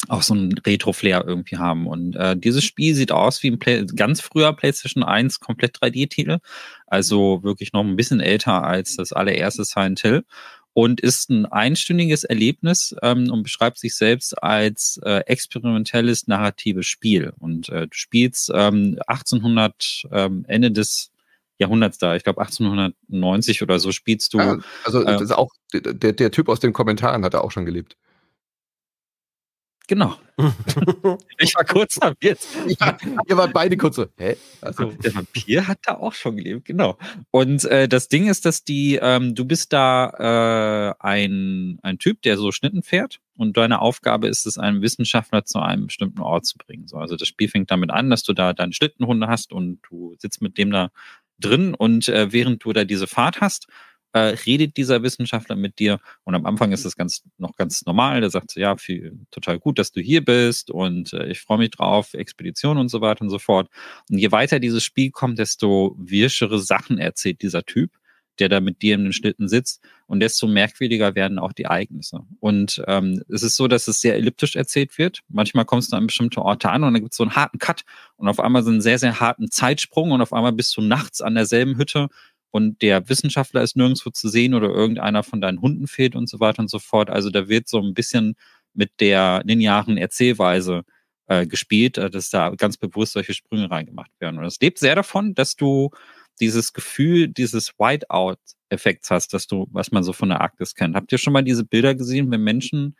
auch so ein Retro-Flair irgendwie haben. Und äh, dieses Spiel sieht aus wie ein Play ganz früher PlayStation 1 komplett 3D-Titel. Also wirklich noch ein bisschen älter als das allererste Silent Hill. Und ist ein einstündiges Erlebnis ähm, und beschreibt sich selbst als äh, experimentelles narratives Spiel. Und äh, du spielst ähm, 1800, ähm, Ende des Jahrhunderts da. Ich glaube 1890 oder so spielst du. Ja, also das äh, ist auch der, der Typ aus den Kommentaren hat er auch schon gelebt. Genau. ich war kurz verwirrt. Ja, ihr wart beide kurz so, hä? Also. Der Vampir hat da auch schon gelebt, genau. Und äh, das Ding ist, dass die, ähm, du bist da äh, ein, ein Typ, der so Schnitten fährt und deine Aufgabe ist es, einen Wissenschaftler zu einem bestimmten Ort zu bringen. So, also das Spiel fängt damit an, dass du da deine Schlittenhunde hast und du sitzt mit dem da drin und äh, während du da diese Fahrt hast, äh, redet dieser Wissenschaftler mit dir und am Anfang ist das ganz noch ganz normal. Der sagt so, ja, viel, total gut, dass du hier bist und äh, ich freue mich drauf, Expedition und so weiter und so fort. Und je weiter dieses Spiel kommt, desto wirschere Sachen erzählt dieser Typ der da mit dir in den Schlitten sitzt und desto merkwürdiger werden auch die Ereignisse. Und ähm, es ist so, dass es sehr elliptisch erzählt wird. Manchmal kommst du an bestimmte Orte an und dann gibt es so einen harten Cut und auf einmal so einen sehr, sehr harten Zeitsprung und auf einmal bist du nachts an derselben Hütte und der Wissenschaftler ist nirgendwo zu sehen oder irgendeiner von deinen Hunden fehlt und so weiter und so fort. Also da wird so ein bisschen mit der linearen Erzählweise äh, gespielt, äh, dass da ganz bewusst solche Sprünge reingemacht werden. Und es lebt sehr davon, dass du dieses Gefühl dieses Whiteout-Effekts hast, dass du, was man so von der Arktis kennt. Habt ihr schon mal diese Bilder gesehen, wenn Menschen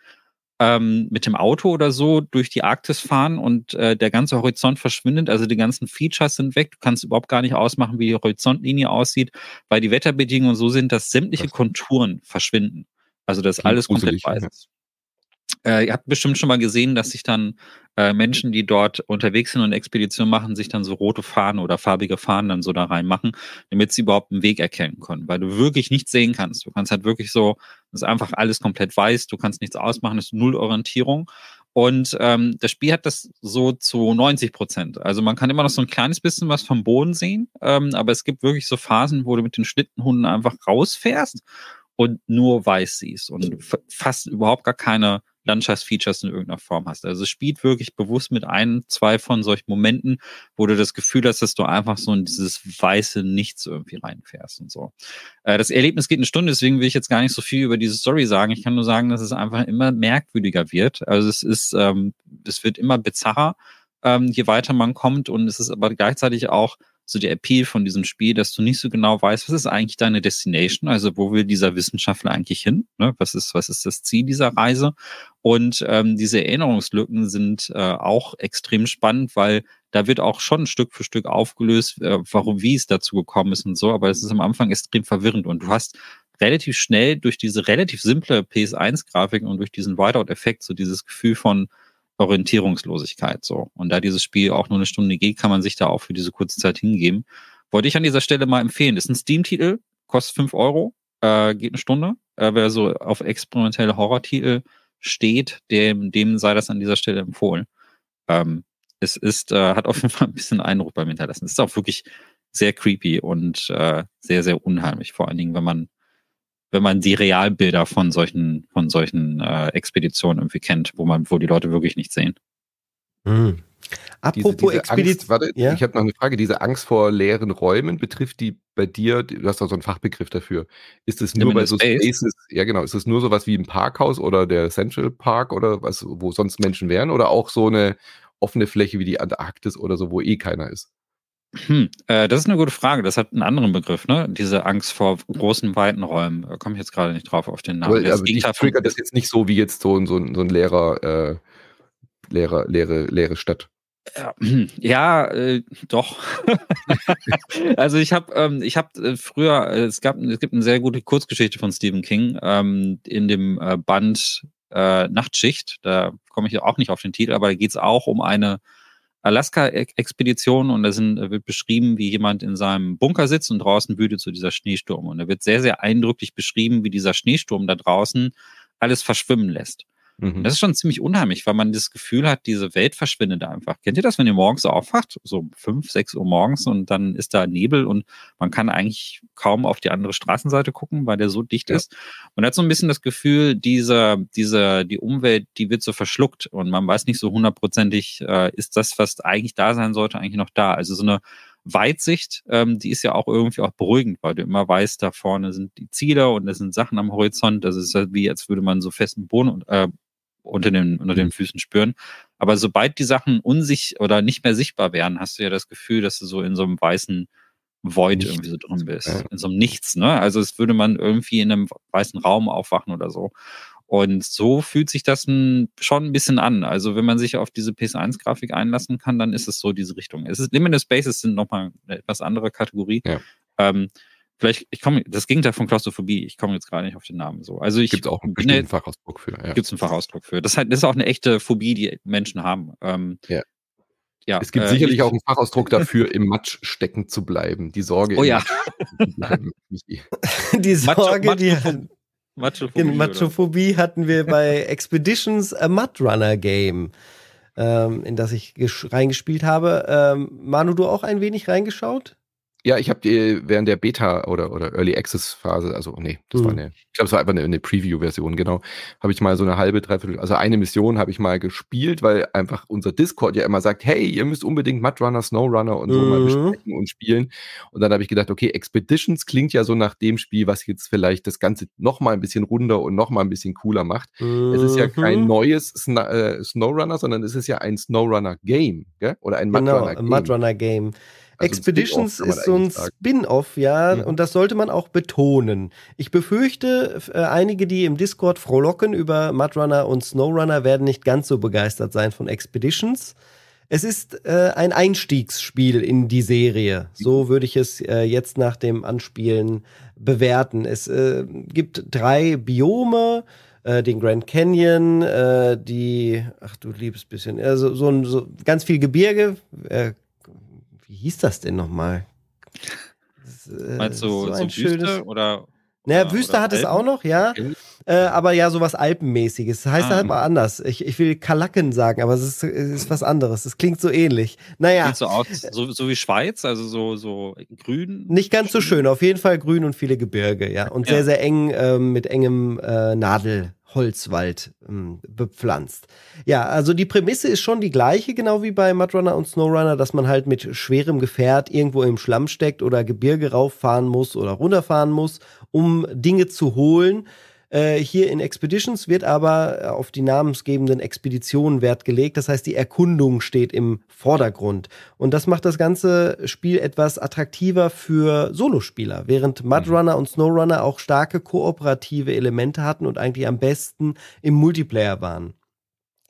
ähm, mit dem Auto oder so durch die Arktis fahren und äh, der ganze Horizont verschwindet, also die ganzen Features sind weg, du kannst überhaupt gar nicht ausmachen, wie die Horizontlinie aussieht, weil die Wetterbedingungen so sind, dass sämtliche Konturen verschwinden. Also das alles komplett weiß ist. Äh, ihr habt bestimmt schon mal gesehen, dass sich dann äh, Menschen, die dort unterwegs sind und Expeditionen machen, sich dann so rote Fahnen oder farbige Fahnen dann so da reinmachen, damit sie überhaupt einen Weg erkennen können, weil du wirklich nichts sehen kannst. Du kannst halt wirklich so, das ist einfach alles komplett weiß, du kannst nichts ausmachen, das ist null Orientierung. Und ähm, das Spiel hat das so zu 90 Prozent. Also man kann immer noch so ein kleines bisschen was vom Boden sehen, ähm, aber es gibt wirklich so Phasen, wo du mit den Schlittenhunden einfach rausfährst und nur weiß siehst und fast überhaupt gar keine Landschaftsfeatures in irgendeiner Form hast. Also es spielt wirklich bewusst mit ein, zwei von solchen Momenten, wo du das Gefühl hast, dass du einfach so in dieses weiße Nichts irgendwie reinfährst und so. Äh, das Erlebnis geht eine Stunde, deswegen will ich jetzt gar nicht so viel über diese Story sagen. Ich kann nur sagen, dass es einfach immer merkwürdiger wird. Also es ist, ähm, es wird immer bizarrer, ähm, je weiter man kommt und es ist aber gleichzeitig auch so der Appeal von diesem Spiel, dass du nicht so genau weißt, was ist eigentlich deine Destination, also wo will dieser Wissenschaftler eigentlich hin, ne? was ist was ist das Ziel dieser Reise? Und ähm, diese Erinnerungslücken sind äh, auch extrem spannend, weil da wird auch schon Stück für Stück aufgelöst, äh, warum wie es dazu gekommen ist und so, aber es ist am Anfang extrem verwirrend und du hast relativ schnell durch diese relativ simple PS1-Grafik und durch diesen Whiteout-Effekt so dieses Gefühl von Orientierungslosigkeit so. Und da dieses Spiel auch nur eine Stunde geht, kann man sich da auch für diese kurze Zeit hingeben. Wollte ich an dieser Stelle mal empfehlen. Ist ein Steam-Titel, kostet fünf Euro, äh, geht eine Stunde. Äh, wer so auf experimentelle Horror-Titel steht, dem, dem sei das an dieser Stelle empfohlen. Ähm, es ist, äh, hat auf jeden Fall ein bisschen Eindruck beim Hinterlassen. Es ist auch wirklich sehr creepy und äh, sehr, sehr unheimlich. Vor allen Dingen, wenn man wenn man die Realbilder von solchen, von solchen äh, Expeditionen irgendwie kennt, wo man, wo die Leute wirklich nichts sehen. Mhm. Apropos Expedition. Warte, ja? ich habe noch eine Frage. Diese Angst vor leeren Räumen, betrifft die bei dir, du hast doch so einen Fachbegriff dafür. Ist es nur bei so Space? Spaces, ja genau, ist es nur so was wie ein Parkhaus oder der Central Park oder was, wo sonst Menschen wären oder auch so eine offene Fläche wie die Antarktis oder so, wo eh keiner ist? Hm, äh, das ist eine gute Frage. Das hat einen anderen Begriff, ne? Diese Angst vor großen, weiten Räumen. Da komme ich jetzt gerade nicht drauf auf den Namen. Aber, aber ich trigger das jetzt nicht so wie jetzt so, so, so ein leerer, äh, leerer, leere, leere Stadt. Ja, äh, doch. also ich habe, ähm, ich habe äh, früher, äh, es gab, es gibt eine sehr gute Kurzgeschichte von Stephen King ähm, in dem äh, Band Nachtschicht. Da komme ich auch nicht auf den Titel, aber da geht es auch um eine Alaska-Expedition und da sind, wird beschrieben, wie jemand in seinem Bunker sitzt und draußen wütet so dieser Schneesturm. Und da wird sehr, sehr eindrücklich beschrieben, wie dieser Schneesturm da draußen alles verschwimmen lässt. Mhm. Das ist schon ziemlich unheimlich, weil man das Gefühl hat, diese Welt verschwindet einfach. Kennt ihr das, wenn ihr morgens so aufwacht, so fünf, sechs Uhr morgens und dann ist da Nebel und man kann eigentlich kaum auf die andere Straßenseite gucken, weil der so dicht ja. ist. Man hat so ein bisschen das Gefühl, diese, diese, die Umwelt, die wird so verschluckt und man weiß nicht so hundertprozentig, äh, ist das, was eigentlich da sein sollte, eigentlich noch da. Also so eine Weitsicht, ähm, die ist ja auch irgendwie auch beruhigend, weil du immer weißt, da vorne sind die Ziele und es sind Sachen am Horizont. Das ist halt wie, als würde man so festen Boden, äh, unter den, unter den mhm. Füßen spüren. Aber sobald die Sachen unsich oder nicht mehr sichtbar werden, hast du ja das Gefühl, dass du so in so einem weißen Void Nichts. irgendwie so drin bist. Ja. In so einem Nichts, ne? Also es würde man irgendwie in einem weißen Raum aufwachen oder so. Und so fühlt sich das schon ein bisschen an. Also wenn man sich auf diese PS1-Grafik einlassen kann, dann ist es so diese Richtung. Es ist Limited Spaces sind nochmal eine etwas andere Kategorie. Ja. Ähm, vielleicht, ich komme, das Gegenteil von Klaustrophobie, ich komme jetzt gerade nicht auf den Namen so. Also ich gibt auch einen bestimmten Fachausdruck für. Ja. Gibt es einen Fachausdruck für. Das, halt, das ist auch eine echte Phobie, die Menschen haben. Ähm, ja. Ja, es gibt äh, sicherlich ich, auch einen Fachausdruck dafür, im Matsch stecken zu bleiben. Die Sorge. Oh ja. die Sorge, Macho, die Machophobie, Machophobie hatten wir bei Expeditions a Mud Runner Game, ähm, in das ich reingespielt habe. Ähm, Manu, du auch ein wenig reingeschaut? Ja, ich habe während der Beta oder, oder Early Access Phase, also nee, das mhm. war eine, ich glaube, es war einfach eine, eine Preview-Version, genau, habe ich mal so eine halbe, dreiviertel, also eine Mission habe ich mal gespielt, weil einfach unser Discord ja immer sagt, hey, ihr müsst unbedingt Mudrunner, Snowrunner und so mhm. mal besprechen und spielen. Und dann habe ich gedacht, okay, Expeditions klingt ja so nach dem Spiel, was jetzt vielleicht das Ganze noch mal ein bisschen runder und noch mal ein bisschen cooler macht. Mhm. Es ist ja kein mhm. neues Sn äh, Snowrunner, sondern es ist ja ein Snowrunner-Game, oder ein Mudrunner-Game. Genau, Mudrunner-Game. Also Expeditions ist so ein Spin-off, ja, mhm. und das sollte man auch betonen. Ich befürchte, äh, einige, die im Discord frohlocken über Mudrunner und Snowrunner, werden nicht ganz so begeistert sein von Expeditions. Es ist äh, ein Einstiegsspiel in die Serie. So würde ich es äh, jetzt nach dem Anspielen bewerten. Es äh, gibt drei Biome, äh, den Grand Canyon, äh, die, ach du liebes bisschen, also so, so ganz viel Gebirge, wie hieß das denn nochmal? Äh, Meinst du so, so ein Wüste schönes, oder? Naja, Wüste oder hat Alpen? es auch noch, ja. Äh, aber ja, sowas Alpenmäßiges. Das heißt ah. halt mal anders. Ich, ich will Kalaken sagen, aber es ist, es ist was anderes. Es klingt so ähnlich. Naja. Sieht so aus, so, so wie Schweiz, also so, so grün. Nicht ganz so schön. Auf jeden Fall grün und viele Gebirge, ja. Und ja. sehr, sehr eng äh, mit engem äh, Nadel. Holzwald ähm, bepflanzt. Ja, also die Prämisse ist schon die gleiche, genau wie bei Mudrunner und Snowrunner, dass man halt mit schwerem Gefährt irgendwo im Schlamm steckt oder Gebirge rauffahren muss oder runterfahren muss, um Dinge zu holen. Äh, hier in Expeditions wird aber äh, auf die namensgebenden Expeditionen Wert gelegt. Das heißt, die Erkundung steht im Vordergrund. Und das macht das ganze Spiel etwas attraktiver für Solospieler, während Mudrunner mhm. und Snowrunner auch starke kooperative Elemente hatten und eigentlich am besten im Multiplayer waren.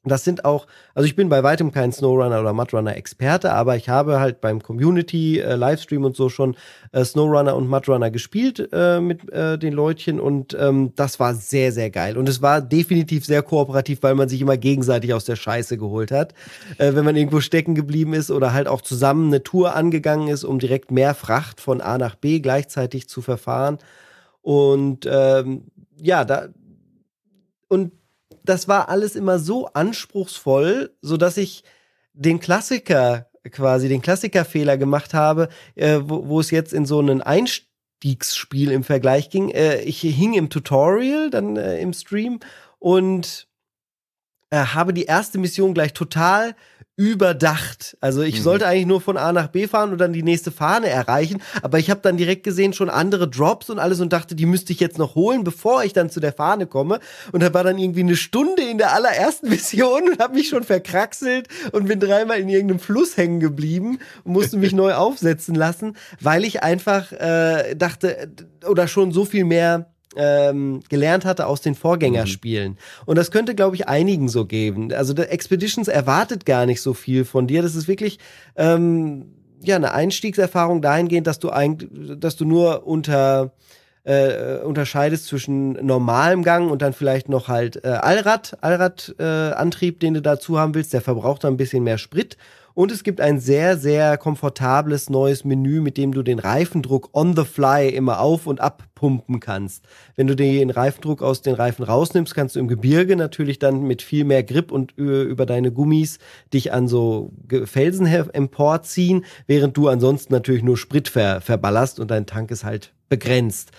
Das sind auch, also ich bin bei weitem kein Snowrunner oder Mudrunner Experte, aber ich habe halt beim Community äh, und so schon äh, Snowrunner und Mudrunner gespielt äh, mit äh, den Leutchen und ähm, das war sehr, sehr geil. Und es war definitiv sehr kooperativ, weil man sich immer gegenseitig aus der Scheiße geholt hat, äh, wenn man irgendwo stecken geblieben ist oder halt auch zusammen eine Tour angegangen ist, um direkt mehr Fracht von A nach B gleichzeitig zu verfahren. Und ähm, ja, da und das war alles immer so anspruchsvoll, so dass ich den Klassiker quasi, den Klassikerfehler gemacht habe, äh, wo, wo es jetzt in so einen Einstiegsspiel im Vergleich ging. Äh, ich hing im Tutorial, dann äh, im Stream und äh, habe die erste Mission gleich total überdacht. Also ich mhm. sollte eigentlich nur von A nach B fahren und dann die nächste Fahne erreichen, aber ich habe dann direkt gesehen schon andere Drops und alles und dachte, die müsste ich jetzt noch holen, bevor ich dann zu der Fahne komme und da war dann irgendwie eine Stunde in der allerersten Mission und habe mich schon verkraxelt und bin dreimal in irgendeinem Fluss hängen geblieben und musste mich neu aufsetzen lassen, weil ich einfach äh, dachte oder schon so viel mehr ähm, gelernt hatte aus den Vorgängerspielen. Mhm. Und das könnte, glaube ich, einigen so geben. Also der Expeditions erwartet gar nicht so viel von dir. Das ist wirklich ähm, ja eine Einstiegserfahrung dahingehend, dass du eigentlich, dass du nur unter äh, unterscheidest zwischen normalem Gang und dann vielleicht noch halt äh, Allrad, Allradantrieb, äh, den du dazu haben willst. Der verbraucht dann ein bisschen mehr Sprit. Und es gibt ein sehr, sehr komfortables neues Menü, mit dem du den Reifendruck on the fly immer auf und abpumpen kannst. Wenn du den Reifendruck aus den Reifen rausnimmst, kannst du im Gebirge natürlich dann mit viel mehr Grip und über deine Gummis dich an so Felsen emporziehen, während du ansonsten natürlich nur Sprit ver verballerst und dein Tank ist halt begrenzt.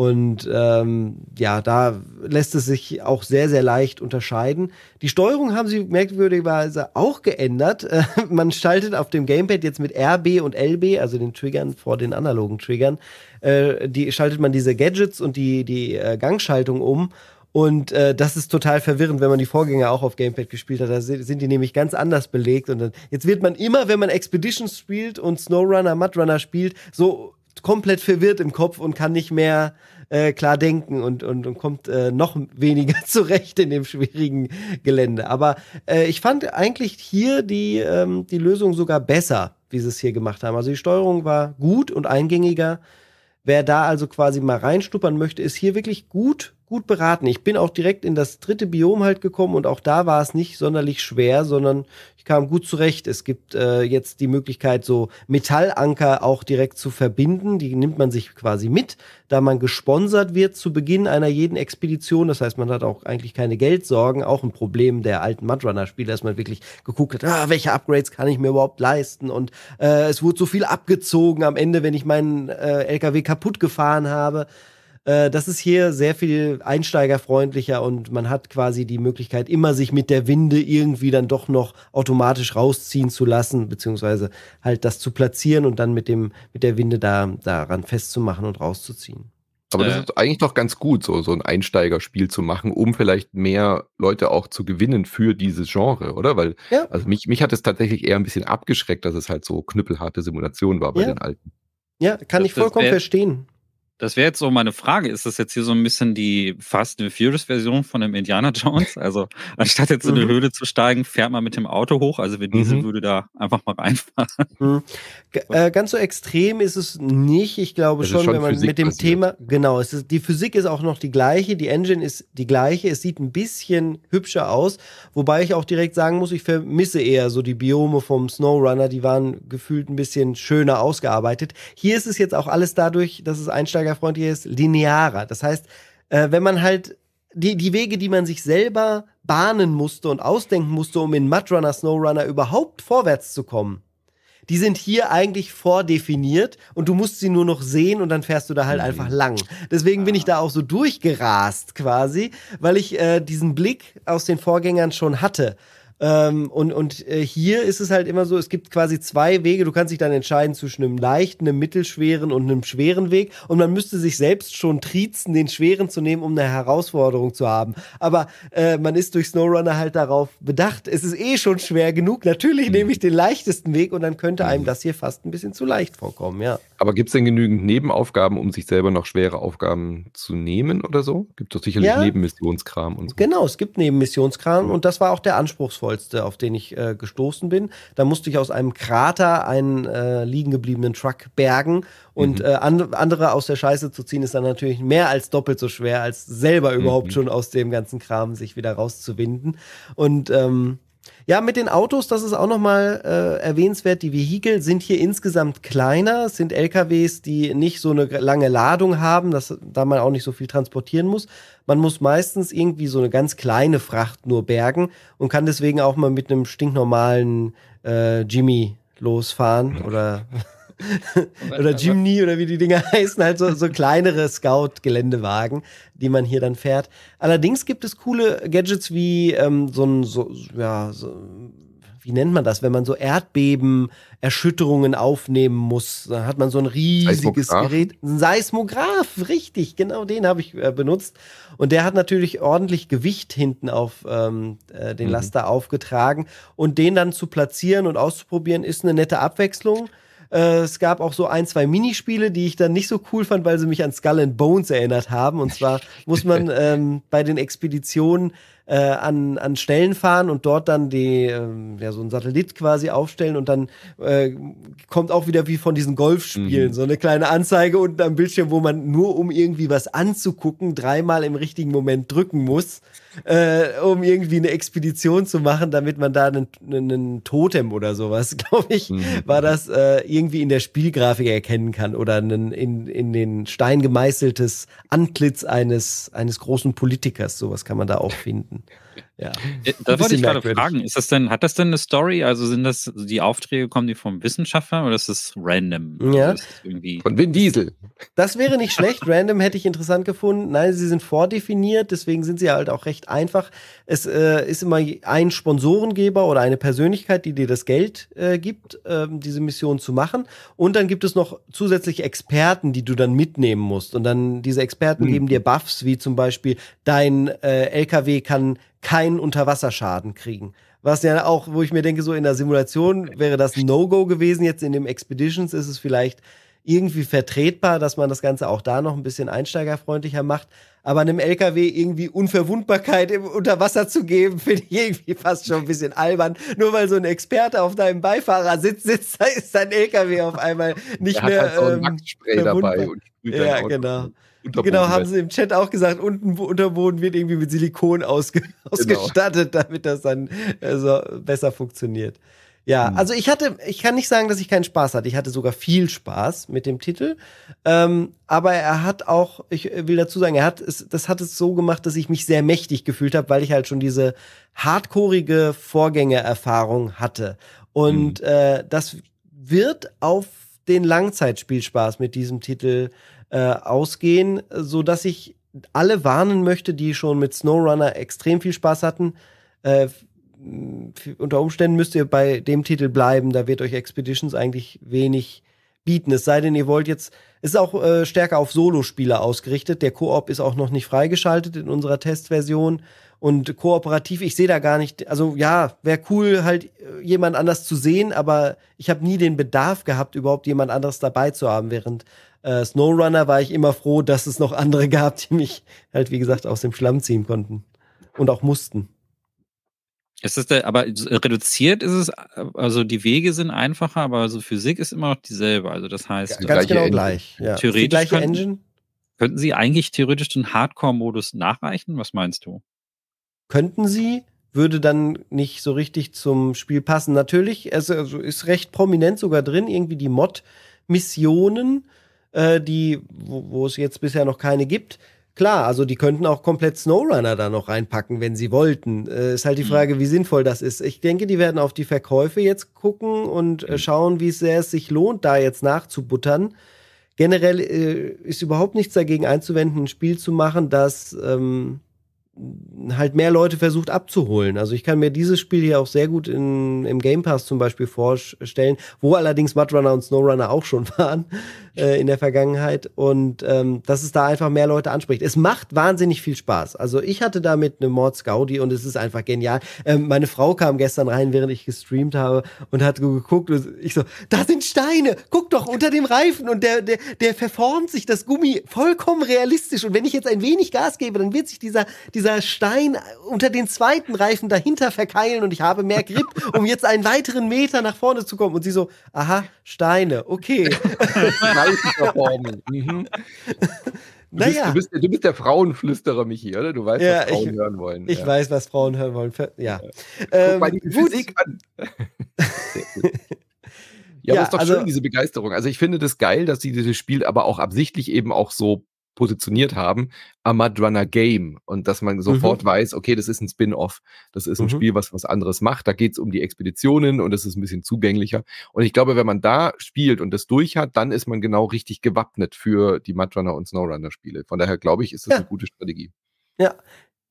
Und ähm, ja, da lässt es sich auch sehr, sehr leicht unterscheiden. Die Steuerung haben sie merkwürdigerweise auch geändert. Äh, man schaltet auf dem Gamepad jetzt mit RB und LB, also den Triggern vor den analogen Triggern, äh, die schaltet man diese Gadgets und die, die äh, Gangschaltung um. Und äh, das ist total verwirrend, wenn man die Vorgänger auch auf Gamepad gespielt hat. Da sind die nämlich ganz anders belegt. Und dann, jetzt wird man immer, wenn man Expeditions spielt und Snowrunner, Mudrunner spielt, so komplett verwirrt im Kopf und kann nicht mehr äh, klar denken und, und, und kommt äh, noch weniger zurecht in dem schwierigen Gelände. Aber äh, ich fand eigentlich hier die, ähm, die Lösung sogar besser, wie sie es hier gemacht haben. Also die Steuerung war gut und eingängiger. Wer da also quasi mal reinstuppern möchte, ist hier wirklich gut gut beraten. Ich bin auch direkt in das dritte Biom halt gekommen und auch da war es nicht sonderlich schwer, sondern ich kam gut zurecht. Es gibt äh, jetzt die Möglichkeit, so Metallanker auch direkt zu verbinden. Die nimmt man sich quasi mit, da man gesponsert wird zu Beginn einer jeden Expedition. Das heißt, man hat auch eigentlich keine Geldsorgen. Auch ein Problem der alten Mudrunner-Spiele, dass man wirklich geguckt hat, ah, welche Upgrades kann ich mir überhaupt leisten? Und äh, es wurde so viel abgezogen am Ende, wenn ich meinen äh, LKW kaputt gefahren habe. Äh, das ist hier sehr viel einsteigerfreundlicher und man hat quasi die Möglichkeit, immer sich mit der Winde irgendwie dann doch noch automatisch rausziehen zu lassen, beziehungsweise halt das zu platzieren und dann mit dem, mit der Winde da, daran festzumachen und rauszuziehen. Aber das ist eigentlich doch ganz gut, so, so ein Einsteigerspiel zu machen, um vielleicht mehr Leute auch zu gewinnen für dieses Genre, oder? Weil, ja. also mich, mich hat es tatsächlich eher ein bisschen abgeschreckt, dass es halt so knüppelharte Simulation war bei ja. den alten. Ja, kann das, ich vollkommen verstehen. Das wäre jetzt so meine Frage. Ist das jetzt hier so ein bisschen die Fast and Furious Version von dem Indiana Jones? Also anstatt jetzt in eine mhm. Höhle zu steigen, fährt man mit dem Auto hoch. Also wenn Diesel mhm. würde da einfach mal reinfahren. Mhm. Äh, ganz so extrem ist es nicht. Ich glaube schon, schon, wenn man Physik mit dem passiert. Thema, genau, es ist, die Physik ist auch noch die gleiche, die Engine ist die gleiche. Es sieht ein bisschen hübscher aus, wobei ich auch direkt sagen muss, ich vermisse eher so die Biome vom SnowRunner. Die waren gefühlt ein bisschen schöner ausgearbeitet. Hier ist es jetzt auch alles dadurch, dass es Einsteiger einsteigerfreundlicher ist, linearer. Das heißt, äh, wenn man halt die, die Wege, die man sich selber bahnen musste und ausdenken musste, um in Mudrunner, Snowrunner überhaupt vorwärts zu kommen, die sind hier eigentlich vordefiniert und du musst sie nur noch sehen und dann fährst du da halt mhm. einfach lang. Deswegen bin ich da auch so durchgerast quasi, weil ich äh, diesen Blick aus den Vorgängern schon hatte. Ähm, und und äh, hier ist es halt immer so, es gibt quasi zwei Wege. Du kannst dich dann entscheiden zwischen einem leichten, einem mittelschweren und einem schweren Weg. Und man müsste sich selbst schon triezen, den schweren zu nehmen, um eine Herausforderung zu haben. Aber äh, man ist durch SnowRunner halt darauf bedacht, es ist eh schon schwer genug. Natürlich mhm. nehme ich den leichtesten Weg und dann könnte einem mhm. das hier fast ein bisschen zu leicht vorkommen, ja. Aber gibt es denn genügend Nebenaufgaben, um sich selber noch schwere Aufgaben zu nehmen oder so? Gibt es doch sicherlich ja. Nebenmissionskram und so. Genau, es gibt Nebenmissionskram mhm. und das war auch der anspruchsvollste, auf den ich äh, gestoßen bin. Da musste ich aus einem Krater einen äh, liegen gebliebenen Truck bergen und mhm. äh, an, andere aus der Scheiße zu ziehen, ist dann natürlich mehr als doppelt so schwer, als selber überhaupt mhm. schon aus dem ganzen Kram sich wieder rauszuwinden. Und ähm, ja, mit den Autos, das ist auch nochmal äh, erwähnenswert. Die Vehikel sind hier insgesamt kleiner, es sind LKWs, die nicht so eine lange Ladung haben, dass, da man auch nicht so viel transportieren muss. Man muss meistens irgendwie so eine ganz kleine Fracht nur bergen und kann deswegen auch mal mit einem stinknormalen äh, Jimmy losfahren oder oder Jimny oder wie die Dinger heißen, halt so, so kleinere Scout-Geländewagen, die man hier dann fährt. Allerdings gibt es coole Gadgets wie ähm, so ein, so, ja, so, wie nennt man das, wenn man so Erdbeben, Erschütterungen aufnehmen muss. Da hat man so ein riesiges Seismograph. Gerät. Ein Seismograph, richtig, genau den habe ich äh, benutzt. Und der hat natürlich ordentlich Gewicht hinten auf ähm, äh, den mhm. Laster aufgetragen. Und den dann zu platzieren und auszuprobieren, ist eine nette Abwechslung. Äh, es gab auch so ein, zwei Minispiele, die ich dann nicht so cool fand, weil sie mich an Skull and Bones erinnert haben. Und zwar muss man ähm, bei den Expeditionen äh, an, an Stellen fahren und dort dann die, äh, ja, so ein Satellit quasi aufstellen und dann äh, kommt auch wieder wie von diesen Golfspielen mhm. so eine kleine Anzeige unten am Bildschirm, wo man nur um irgendwie was anzugucken, dreimal im richtigen Moment drücken muss, äh, um irgendwie eine Expedition zu machen, damit man da einen, einen Totem oder sowas, glaube ich, mhm. war das äh, irgendwie in der Spielgrafik erkennen kann oder einen, in, in den Stein gemeißeltes Antlitz eines, eines großen Politikers, sowas kann man da auch finden. Ja. Äh, da wollte ich gerade fragen, ist das denn, hat das denn eine Story? Also sind das die Aufträge, kommen die vom Wissenschaftler oder ist das random? Ja. Also irgendwie Von Vin Diesel. Das wäre nicht schlecht. random hätte ich interessant gefunden. Nein, sie sind vordefiniert, deswegen sind sie halt auch recht einfach. Es äh, ist immer ein Sponsorengeber oder eine Persönlichkeit, die dir das Geld äh, gibt, äh, diese Mission zu machen. Und dann gibt es noch zusätzliche Experten, die du dann mitnehmen musst. Und dann diese Experten mhm. geben dir Buffs, wie zum Beispiel dein äh, LKW kann keinen Unterwasserschaden kriegen. Was ja auch, wo ich mir denke, so in der Simulation wäre das No-Go gewesen. Jetzt in dem Expeditions ist es vielleicht irgendwie vertretbar, dass man das Ganze auch da noch ein bisschen einsteigerfreundlicher macht. Aber einem LKW irgendwie Unverwundbarkeit im Unterwasser zu geben, finde ich irgendwie fast schon ein bisschen albern. Nur weil so ein Experte auf deinem Beifahrersitz sitzt, da ist dein LKW auf einmal nicht er mehr. Hat halt so ein ähm, dabei und ja, genau. Genau, haben sie im Chat auch gesagt, unten Unterboden wird irgendwie mit Silikon ausge genau. ausgestattet, damit das dann also besser funktioniert. Ja, mhm. also ich hatte, ich kann nicht sagen, dass ich keinen Spaß hatte. Ich hatte sogar viel Spaß mit dem Titel. Ähm, aber er hat auch, ich will dazu sagen, er hat es, das hat es so gemacht, dass ich mich sehr mächtig gefühlt habe, weil ich halt schon diese hardcoreige Vorgängererfahrung hatte. Und mhm. äh, das wird auf den Langzeitspielspaß mit diesem Titel äh, ausgehen, so dass ich alle warnen möchte, die schon mit SnowRunner extrem viel Spaß hatten. Äh, unter Umständen müsst ihr bei dem Titel bleiben, da wird euch Expeditions eigentlich wenig bieten. Es sei denn, ihr wollt jetzt, es ist auch äh, stärker auf Solo-Spieler ausgerichtet. Der Koop ist auch noch nicht freigeschaltet in unserer Testversion. Und kooperativ, ich sehe da gar nicht, also ja, wäre cool, halt äh, jemand anders zu sehen, aber ich habe nie den Bedarf gehabt, überhaupt jemand anderes dabei zu haben, während äh, Snowrunner war ich immer froh, dass es noch andere gab, die mich halt, wie gesagt, aus dem Schlamm ziehen konnten. Und auch mussten. Ist es der, aber reduziert ist es, also die Wege sind einfacher, aber also Physik ist immer noch dieselbe. Also das heißt, ja, ganz genau Engine. gleich. Ja. Theoretisch die gleiche könnten, Engine. Könnten Sie eigentlich theoretisch den Hardcore-Modus nachreichen? Was meinst du? Könnten Sie, würde dann nicht so richtig zum Spiel passen. Natürlich, es also ist recht prominent sogar drin, irgendwie die Mod-Missionen äh, die, wo, wo es jetzt bisher noch keine gibt. klar, also die könnten auch komplett SnowRunner da noch reinpacken, wenn sie wollten. Äh, ist halt die Mhm. Frage, wie sinnvoll das ist. Ich denke, die werden auf die Verkäufe jetzt gucken und äh, Mhm. schauen, wie sehr es sich lohnt, da jetzt nachzubuttern. Generell äh, ist überhaupt nichts dagegen einzuwenden, ein Spiel zu machen, das ähm, halt mehr Leute versucht abzuholen. Also ich kann mir dieses Spiel hier auch sehr gut in, im Game Pass zum Beispiel vorstellen, wo allerdings Mudrunner und Snowrunner auch schon waren äh, in der Vergangenheit und ähm, dass es da einfach mehr Leute anspricht. Es macht wahnsinnig viel Spaß. Also ich hatte damit eine Mords Gaudi und es ist einfach genial. Ähm, meine Frau kam gestern rein, während ich gestreamt habe und hat geguckt und ich so, da sind Steine, guck doch unter dem Reifen und der, der, der verformt sich, das Gummi, vollkommen realistisch und wenn ich jetzt ein wenig Gas gebe, dann wird sich dieser, dieser Stein unter den zweiten Reifen dahinter verkeilen und ich habe mehr Grip, um jetzt einen weiteren Meter nach vorne zu kommen und sie so, aha, Steine, okay. Reifenverformung. mhm. Du, bist, Naja. du, bist, du bist der Frauenflüsterer, Michi, oder? Du weißt, Ja, was Frauen ich- hören wollen. Ich ja. weiß, was Frauen hören wollen. Ja. Guck Ähm, mal die. Physik an. Ja, Ja, aber ist doch also- schön, diese Begeisterung. Also ich finde das geil, dass sie dieses Spiel aber auch absichtlich eben auch so positioniert haben, a Mud Runner Game und dass man sofort weiß, okay, das ist ein Spin-off, das ist ein Mhm. Spiel, was was anderes macht, da geht's um die Expeditionen und es ist ein bisschen zugänglicher und ich glaube, wenn man da spielt und das durch hat, dann ist man genau richtig gewappnet für die Mud Runner und Snowrunner Spiele. Von daher glaube ich, ist das Ja. eine gute Strategie. Ja.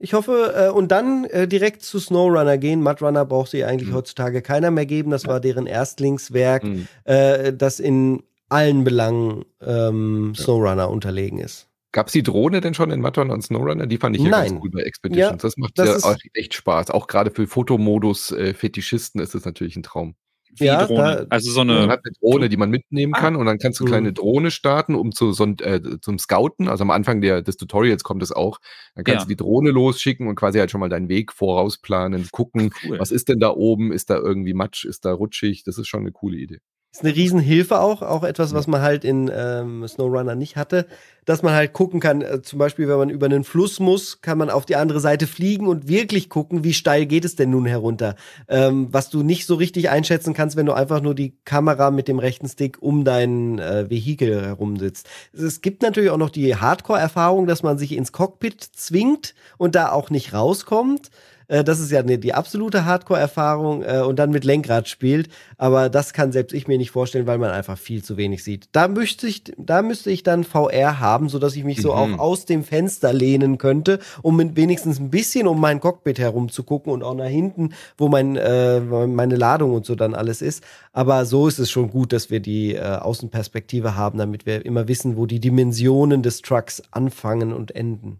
Ich hoffe, äh, und dann äh, direkt zu Snowrunner gehen. Mudrunner braucht sie eigentlich Mhm. heutzutage keiner mehr geben. Das war deren Erstlingswerk, Mhm. äh, das in allen Belangen ähm, Ja. Snowrunner unterlegen ist. Gab's die Drohne denn schon in Runner und Snowrunner? Die fand ich ja Nein. ganz cool bei Expeditions. Ja, das macht das ja echt Spaß. Auch gerade für Fotomodus-Fetischisten ist das natürlich ein Traum. Wie Ja, Drohne. da- also so Man eine. hat eine Drohne, die man mitnehmen Ah. kann und dann kannst du eine kleine Mhm. Drohne starten, um zu, so, ein- äh, zum Scouten. Also am Anfang der, des Tutorials kommt es auch. Dann kannst Ja. du die Drohne losschicken und quasi halt schon mal deinen Weg vorausplanen, gucken, Cool. was ist denn da oben? Ist da irgendwie Matsch? Ist da rutschig? Das ist schon eine coole Idee. Ist eine Riesenhilfe auch, auch etwas, was man halt in ähm, SnowRunner nicht hatte, dass man halt gucken kann, äh, zum Beispiel, wenn man über einen Fluss muss, kann man auf die andere Seite fliegen und wirklich gucken, wie steil geht es denn nun herunter. Ähm, was du nicht so richtig einschätzen kannst, wenn du einfach nur die Kamera mit dem rechten Stick um dein äh, Vehikel herumsitzt. Es gibt natürlich auch noch die Hardcore-Erfahrung, dass man sich ins Cockpit zwingt und da auch nicht rauskommt. Äh, Das ist ja ne, die absolute Hardcore-Erfahrung äh, und dann mit Lenkrad spielt. Aber das kann selbst ich mir nicht vorstellen, weil man einfach viel zu wenig sieht. Da müsste ich, da müsste ich dann VR haben, sodass ich mich so Mhm. auch aus dem Fenster lehnen könnte, um mit wenigstens ein bisschen um mein Cockpit herum zu gucken und auch nach hinten, wo mein, äh, meine Ladung und so dann alles ist. Aber so ist es schon gut, dass wir die äh, Außenperspektive haben, damit wir immer wissen, wo die Dimensionen des Trucks anfangen und enden.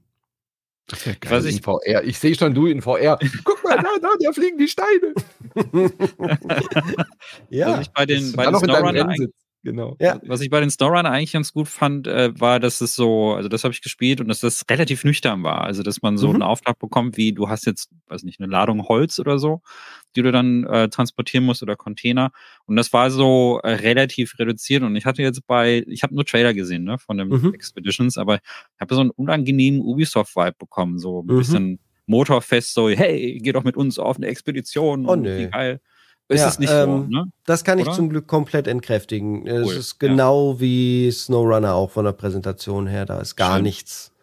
Das wäre Was ich- VR. Ich sehe schon du in VR. Guck mal, da, da, da fliegen die Steine. Ja. Was ich bei den, bei da den noch in deinem Snowrunner. Genau. Ja. Was ich bei den Snowrunner eigentlich ganz gut fand, äh, war, dass es so, also das habe ich gespielt und dass das relativ nüchtern war. Also, dass man so Mhm. einen Auftrag bekommt, wie du hast jetzt, weiß nicht, eine Ladung Holz oder so, die du dann äh, transportieren musst oder Container. Und das war so äh, relativ reduziert. Und ich hatte jetzt bei, ich habe nur Trailer gesehen, ne, von den Mhm. Expeditions, aber ich habe so einen unangenehmen Ubisoft-Vibe bekommen, so ein Mhm. bisschen Motorfest, so, hey, geh doch mit uns auf eine Expedition. Oh, und. Wie geil. Ist Ja, es nicht ähm, so, ne? Das kann ich Oder? zum Glück komplett entkräftigen. Es Cool, ist genau wie Snowrunner auch von der Präsentation her. Da ist gar Schön. nichts,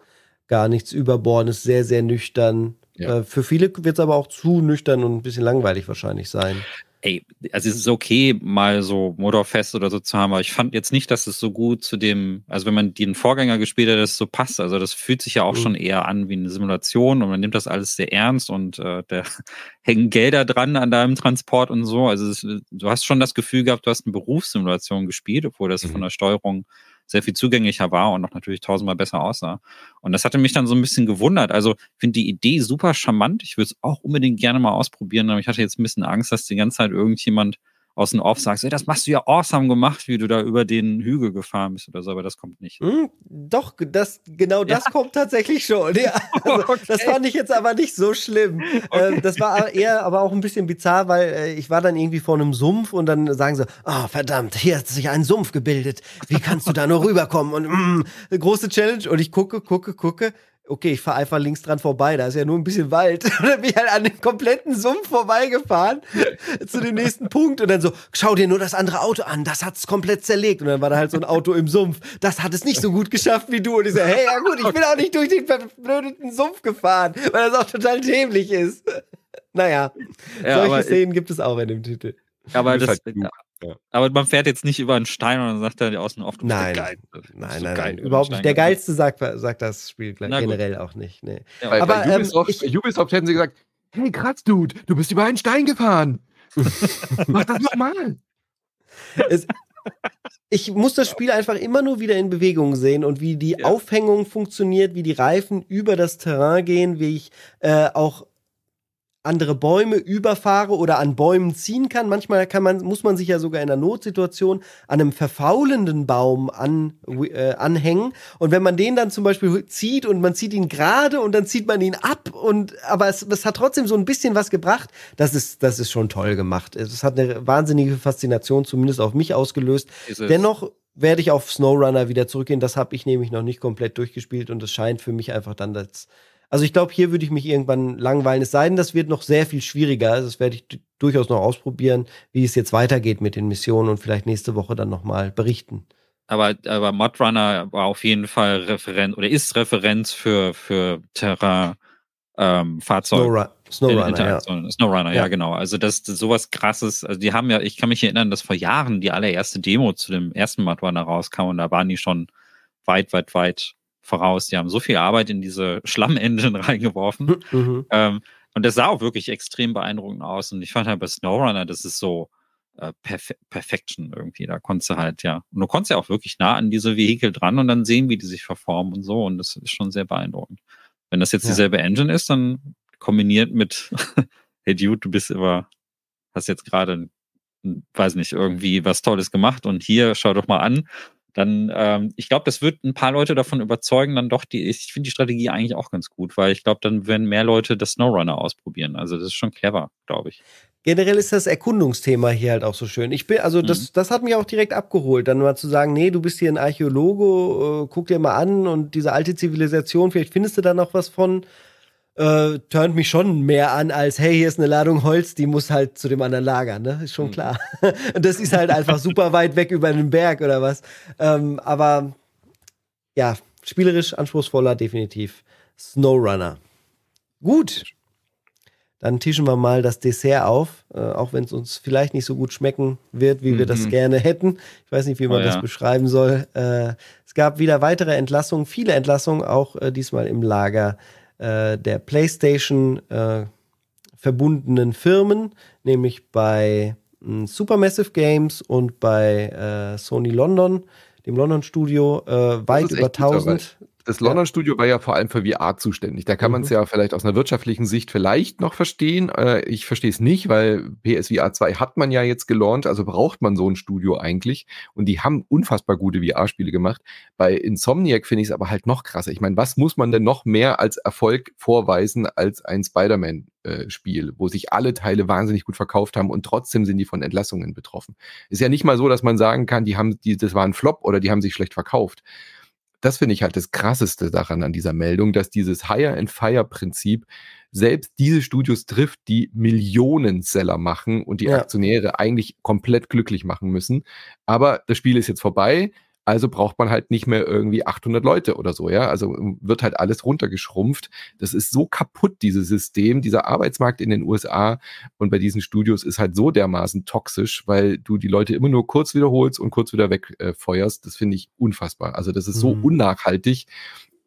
gar nichts überbordendes, sehr, sehr nüchtern. Ja. Äh, für viele wird es aber auch zu nüchtern und ein bisschen langweilig wahrscheinlich sein. Ey, also es ist okay, mal so Motorfest oder so zu haben, aber ich fand jetzt nicht, dass es so gut zu dem, also wenn man den Vorgänger gespielt hat, das so passt. Also das fühlt sich ja auch Mhm. schon eher an wie eine Simulation und man nimmt das alles sehr ernst und äh, da hängen Gelder dran an deinem Transport und so. Also es, du hast schon das Gefühl gehabt, du hast eine Berufssimulation gespielt, obwohl das Mhm. von der Steuerung sehr viel zugänglicher war und auch natürlich tausendmal besser aussah. Und das hatte mich dann so ein bisschen gewundert. Also finde die Idee super charmant. Ich würde es auch unbedingt gerne mal ausprobieren, aber ich hatte jetzt ein bisschen Angst, dass die ganze Zeit irgendjemand aus dem Off sagt, ey, das machst du ja awesome gemacht, wie du da über den Hügel gefahren bist oder so, aber das kommt nicht. Hm, doch, das, genau das kommt tatsächlich schon. Ja, also, Das fand ich jetzt aber nicht so schlimm. Ähm, das war eher aber auch ein bisschen bizarr, weil äh, ich war dann irgendwie vor einem Sumpf und dann sagen sie, ah, verdammt, hier hat sich ein Sumpf gebildet. Wie kannst du da nur rüberkommen? Und mm, große Challenge. Und ich gucke, gucke, gucke. Okay, ich fahre einfach links dran vorbei, da ist ja nur ein bisschen Wald. Und dann bin ich halt an dem kompletten Sumpf vorbeigefahren zu dem nächsten Punkt und dann so, schau dir nur das andere Auto an, das hat's komplett zerlegt. Und dann war da halt so ein Auto im Sumpf, das hat es nicht so gut geschafft wie du. Und ich so, hey, ja gut, ich bin auch nicht durch den verblödeten Sumpf gefahren, weil das auch total dämlich ist. Naja, Ja, solche Szenen gibt es auch in dem Titel. aber, das, halt ja. aber man fährt jetzt nicht über einen Stein und dann sagt er außen auf, du bist Nein. Geil. Nein, so nein, geil, nein, überhaupt nicht. Der. Geilste sagt, sagt das Spiel generell auch nicht. Nee. Ja, Bei, Aber, bei, Ubisoft, ähm, ich- Ubisoft hätten sie gesagt, hey krass, Dude, du bist über einen Stein gefahren. Mach das nochmal. Es, ich muss das Spiel einfach immer nur wieder in Bewegung sehen und wie die Ja. Aufhängung funktioniert, wie die Reifen über das Terrain gehen, wie ich äh, auch andere Bäume überfahre oder an Bäumen ziehen kann. Manchmal kann man, muss man sich ja sogar in einer Notsituation an einem verfaulenden Baum an, äh, anhängen. Und wenn man den dann zum Beispiel zieht und man zieht ihn gerade und dann zieht man ihn ab und aber es, es hat trotzdem so ein bisschen was gebracht. Das ist, das ist schon toll gemacht. Es hat eine wahnsinnige Faszination zumindest auf mich ausgelöst. Dennoch werde ich auf SnowRunner wieder zurückgehen. Das habe ich nämlich noch nicht komplett durchgespielt und es scheint für mich einfach dann das. Also ich glaube, hier würde ich mich irgendwann langweilen. Es sei denn, das wird noch sehr viel schwieriger. Also das werde ich durchaus noch ausprobieren, wie es jetzt weitergeht mit den Missionen und vielleicht nächste Woche dann nochmal berichten. Aber, aber Modrunner war auf jeden Fall Referenz oder ist Referenz für, für Terrain ähm, Fahrzeuge. Snowrun Snowrunner, ja. Snowrunner, ja. Ja. genau. Also das, das sowas krasses. Also die haben ja, ich kann mich erinnern, dass vor Jahren die allererste Demo zu dem ersten Modrunner rauskam und da waren die schon weit, weit, weit voraus. Die haben so viel Arbeit in diese Schlamm-Engine reingeworfen. Mhm. Ähm, und das sah auch wirklich extrem beeindruckend aus. Und ich fand halt bei Snowrunner, das ist so äh, Perfe Perfection irgendwie. Da konntest du halt, ja. Und du konntest ja auch wirklich nah an diese Vehikel dran und dann sehen, wie die sich verformen und so. Und das ist schon sehr beeindruckend. Wenn das jetzt Ja. dieselbe Engine ist, dann kombiniert mit, hey Dude, du bist immer, hast jetzt gerade, weiß nicht, irgendwie was Tolles gemacht und hier, schau doch mal an. Dann, ähm, ich glaube, das wird ein paar Leute davon überzeugen, dann doch die, ich finde die Strategie eigentlich auch ganz gut, weil ich glaube, dann werden mehr Leute das Snowrunner ausprobieren. Also das ist schon clever, glaube ich. Generell ist das Erkundungsthema hier halt auch so schön. Ich bin, also das, das hat mich auch direkt abgeholt, dann mal zu sagen, nee, du bist hier ein Archäologe, äh, guck dir mal an und diese alte Zivilisation, vielleicht findest du da noch was von. Äh, turnt mich schon mehr an als, hey, hier ist eine Ladung Holz, die muss halt zu dem anderen Lager, ne? Ist schon Mhm. klar. Und das ist halt einfach super weit weg über den Berg oder was. Ähm, aber ja, spielerisch anspruchsvoller, definitiv. Snowrunner. Gut. Dann tischen wir mal das Dessert auf, äh, auch wenn es uns vielleicht nicht so gut schmecken wird, wie wir das Mhm. gerne hätten. Ich weiß nicht, wie man Oh, das ja. beschreiben soll. Äh, es gab wieder weitere Entlassungen, viele Entlassungen, auch äh, diesmal im Lager äh, der PlayStation äh, verbundenen Firmen, nämlich bei mh, Supermassive Games und bei äh, Sony London, dem London Studio, äh, weit über bitter, weil 1000. Das London Studio war ja vor allem für VR zuständig. Da kann man es Mhm. ja vielleicht aus einer wirtschaftlichen Sicht vielleicht noch verstehen. Äh, ich verstehe es nicht, weil PSVR 2 hat man ja jetzt gelauncht, also braucht man so ein Studio eigentlich. Und die haben unfassbar gute VR-Spiele gemacht. Bei Insomniac finde ich es aber halt noch krasser. Ich meine, was muss man denn noch mehr als Erfolg vorweisen als ein Spider-Man-Spiel, wo sich alle Teile wahnsinnig gut verkauft haben und trotzdem sind die von Entlassungen betroffen. Ist ja nicht mal so, dass man sagen kann, die haben, die, das war ein Flop oder die haben sich schlecht verkauft das finde ich halt das krasseste daran an dieser Meldung, dass dieses Hire and Fire Prinzip selbst diese Studios trifft, die Millionen Seller machen und die Ja. Aktionäre eigentlich komplett glücklich machen müssen. Aber das Spiel ist jetzt vorbei. Also braucht man halt nicht mehr irgendwie 800 Leute oder so, ja. Also wird halt alles runtergeschrumpft. Das ist so kaputt, dieses System, dieser Arbeitsmarkt in den USA und bei diesen Studios ist halt so dermaßen toxisch, weil du die Leute immer nur kurz wiederholst und kurz wieder wegfeuerst. Äh, das finde ich unfassbar. Also das ist so Mhm. unnachhaltig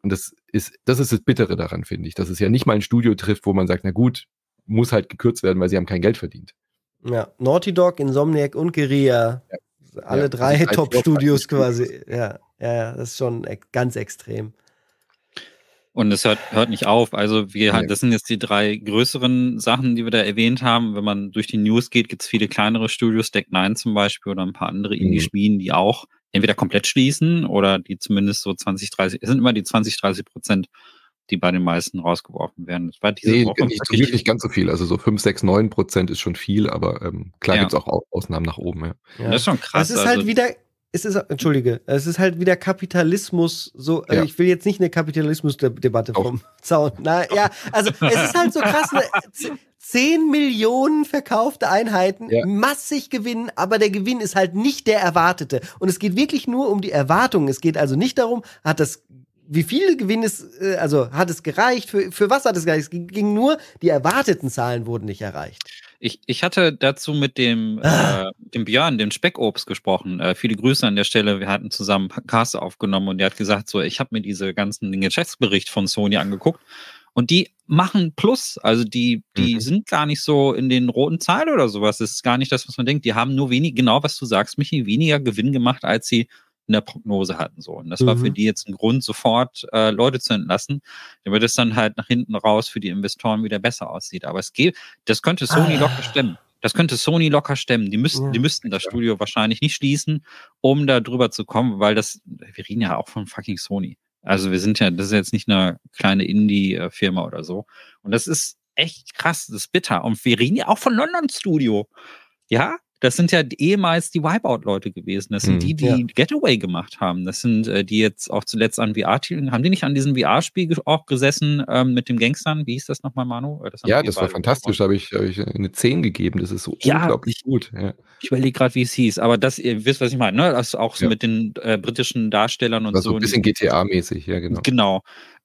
und das ist, das ist das Bittere daran, finde ich, dass es ja nicht mal ein Studio trifft, wo man sagt, na gut, muss halt gekürzt werden, weil sie haben kein Geld verdient. Ja, Naughty Dog, Insomniac und Guerilla. Alle Ja, drei also Top-Studios quasi. Ja, ja, das ist schon ganz extrem. Und es hört, hört nicht auf. Also wir halt, Nee. das sind jetzt die drei größeren Sachen, die wir da erwähnt haben. Wenn man durch die News geht, gibt es viele kleinere Studios, Deck 9 zum Beispiel oder ein paar andere Mhm. Indie-Schmieden, die auch entweder komplett schließen oder die zumindest so 20, 30, es sind immer die 20, 30 Prozent, die bei den meisten rausgeworfen werden. Das war diese Nee, Woche nicht, nicht ganz so viel. Also so 5, 6, 9 Prozent ist schon viel, aber ähm, klar Ja. gibt's auch Au- Ausnahmen nach oben. Ja. Ja. Das ist schon krass. Das ist also, halt wieder es ist, entschuldige, es ist halt wieder Kapitalismus, so, also Ja. ich will jetzt nicht eine Kapitalismusdebatte vom Zaun. Na, ja, also es ist halt so krass, ne, z- 10 Millionen verkaufte Einheiten, Ja. massig Gewinn, aber der Gewinn ist halt nicht der erwartete. Und es geht wirklich nur um die Erwartungen. Es geht also nicht darum, hat das, wie viel Gewinn ist, äh, also hat es gereicht, für, für was hat es gereicht? Es ging- ging nur, die erwarteten Zahlen wurden nicht erreicht. Ich, ich hatte dazu mit dem, Ah. äh, dem Björn, dem Speckobst, gesprochen. Äh, viele Grüße an der Stelle. Wir hatten zusammen Cast aufgenommen und der hat gesagt, so, ich habe mir diese ganzen den Geschäftsbericht von Sony angeguckt und die machen Plus. Also die, die Mhm. sind gar nicht so in den roten Zahlen oder sowas. Das ist gar nicht das, was man denkt. Die haben nur wenig, genau was du sagst, Michi, weniger Gewinn gemacht, als sie in der Prognose hatten. So. Und das war Mhm. für die jetzt ein Grund, sofort äh, Leute zu entlassen, damit es dann halt nach hinten raus für die Investoren wieder besser aussieht. Aber es geht, das könnte Sony Ah. locker stemmen. Das könnte Sony locker stemmen. Die müssten, Ja. die müssten das Studio wahrscheinlich nicht schließen, um da drüber zu kommen, weil das, wir reden ja auch von fucking Sony. Also wir sind ja, das ist jetzt nicht eine kleine Indie-Firma oder so. Und das ist echt krass, das ist bitter. Und wir reden ja auch von London Studio. Ja, das sind ja ehemals die Wipeout-Leute gewesen. Das sind Mhm. die, die Ja. Getaway gemacht haben. Das sind äh, die jetzt auch zuletzt an VR-Titeln. Haben die nicht an diesem VR-Spiel auch gesessen ähm, mit dem Gangstern? Wie hieß das nochmal, Manu? Äh, haben Ja, das war fantastisch. Da habe ich, hab ich eine 10 gegeben. Das ist so Ja, unglaublich gut. Ja. Ich überlege gerade, wie es hieß, aber das, ihr wisst, was ich meine, ne? Das auch so Ja. mit den äh, britischen Darstellern und Das war so. so ein bisschen GTA-mäßig, ja, genau. Genau.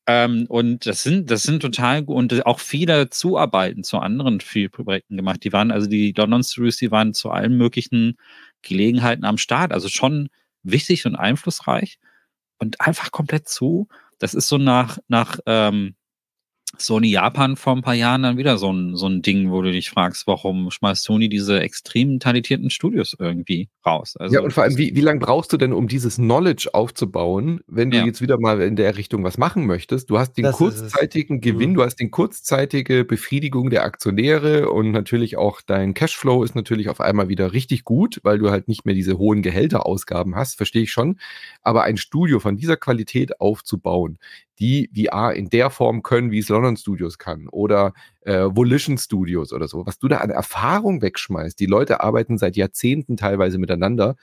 Ähm, und das sind, das sind total gut und auch viele Zuarbeiten zu anderen Projekten gemacht. Die waren, also die London Studios, die waren zu allen möglichen Gelegenheiten am Start. Also schon wichtig und einflussreich und einfach komplett zu. Das ist so nach, nach ähm, Sony Japan vor ein paar Jahren dann wieder so ein, so ein Ding, wo du dich fragst, warum schmeißt Sony diese extrem talentierten Studios irgendwie raus? Also, ja, und vor allem, wie, wie lange brauchst du denn, um dieses Knowledge aufzubauen, wenn du Ja. jetzt wieder mal in der Richtung was machen möchtest? Du hast den Das kurzzeitigen Gewinn, Mhm. du hast den kurzzeitige Befriedigung der Aktionäre und natürlich auch dein Cashflow ist natürlich auf einmal wieder richtig gut, weil du halt nicht mehr diese hohen Gehälterausgaben hast, verstehe ich schon. Aber ein Studio von dieser Qualität aufzubauen, die VR in der Form können, wie es London Studios kann oder äh, Volition Studios oder so, was du da an Erfahrung wegschmeißt. Die Leute arbeiten seit Jahrzehnten teilweise miteinander,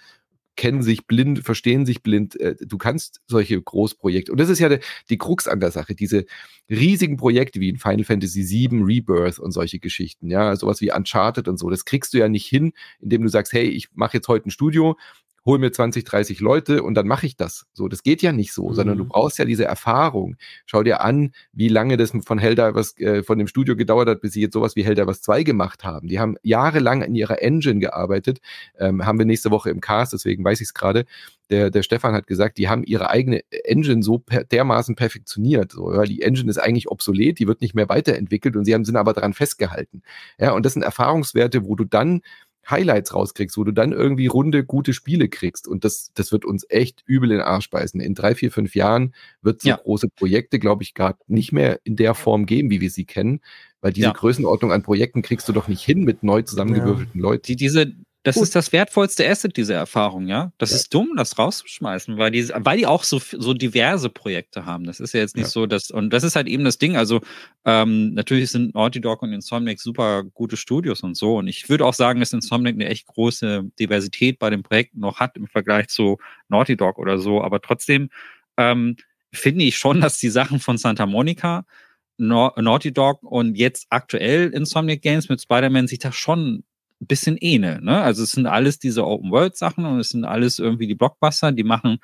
kennen sich blind, verstehen sich blind. Äh, du kannst solche Großprojekte, und das ist ja die, Krux an der Sache, diese riesigen Projekte wie in Final Fantasy VII, Rebirth und solche Geschichten, ja, sowas wie Uncharted und so, das kriegst du ja nicht hin, indem du sagst, hey, ich mache jetzt heute ein Studio, hol mir 20, 30 Leute und dann mache ich das. So, das geht ja nicht so, Mhm. sondern du brauchst ja diese Erfahrung. Schau dir an, wie lange das von Helldivers, äh, von dem Studio gedauert hat, bis sie jetzt sowas wie Helldivers 2 gemacht haben. Die haben jahrelang in ihrer Engine gearbeitet, ähm, haben wir nächste Woche im Cast, deswegen weiß ich es gerade. Der, der Stefan hat gesagt, die haben ihre eigene Engine so per, dermaßen perfektioniert. So, ja, die Engine ist eigentlich obsolet, die wird nicht mehr weiterentwickelt und sie haben, sind aber daran festgehalten. Ja, und das sind Erfahrungswerte, wo du dann Highlights rauskriegst, wo du dann irgendwie runde, gute Spiele kriegst. Und das, das wird uns echt übel in den Arsch beißen. In drei, vier, fünf Jahren wird so Ja. große Projekte, glaube ich, gerade nicht mehr in der Form geben, wie wir sie kennen. Weil diese Ja. Größenordnung an Projekten kriegst du doch nicht hin mit neu zusammengewürfelten Leuten. die, diese, das Gut. ist das wertvollste Asset, diese Erfahrung, ja. Das Ja. ist dumm, das rauszuschmeißen, weil die, weil die auch so, so diverse Projekte haben. Das ist ja jetzt nicht Ja. so, dass, und das ist halt eben das Ding. Also, ähm, natürlich sind Naughty Dog und Insomniac super gute Studios und so. Und ich würde auch sagen, dass Insomniac eine echt große Diversität bei den Projekten noch hat im Vergleich zu Naughty Dog oder so. Aber trotzdem, ähm, finde ich schon, dass die Sachen von Santa Monica, Nau- Naughty Dog und jetzt aktuell Insomniac Games mit Spider-Man sich da schon ein bisschen ähneln. Ne? Also es sind alles diese Open-World-Sachen und es sind alles irgendwie die Blockbuster, die machen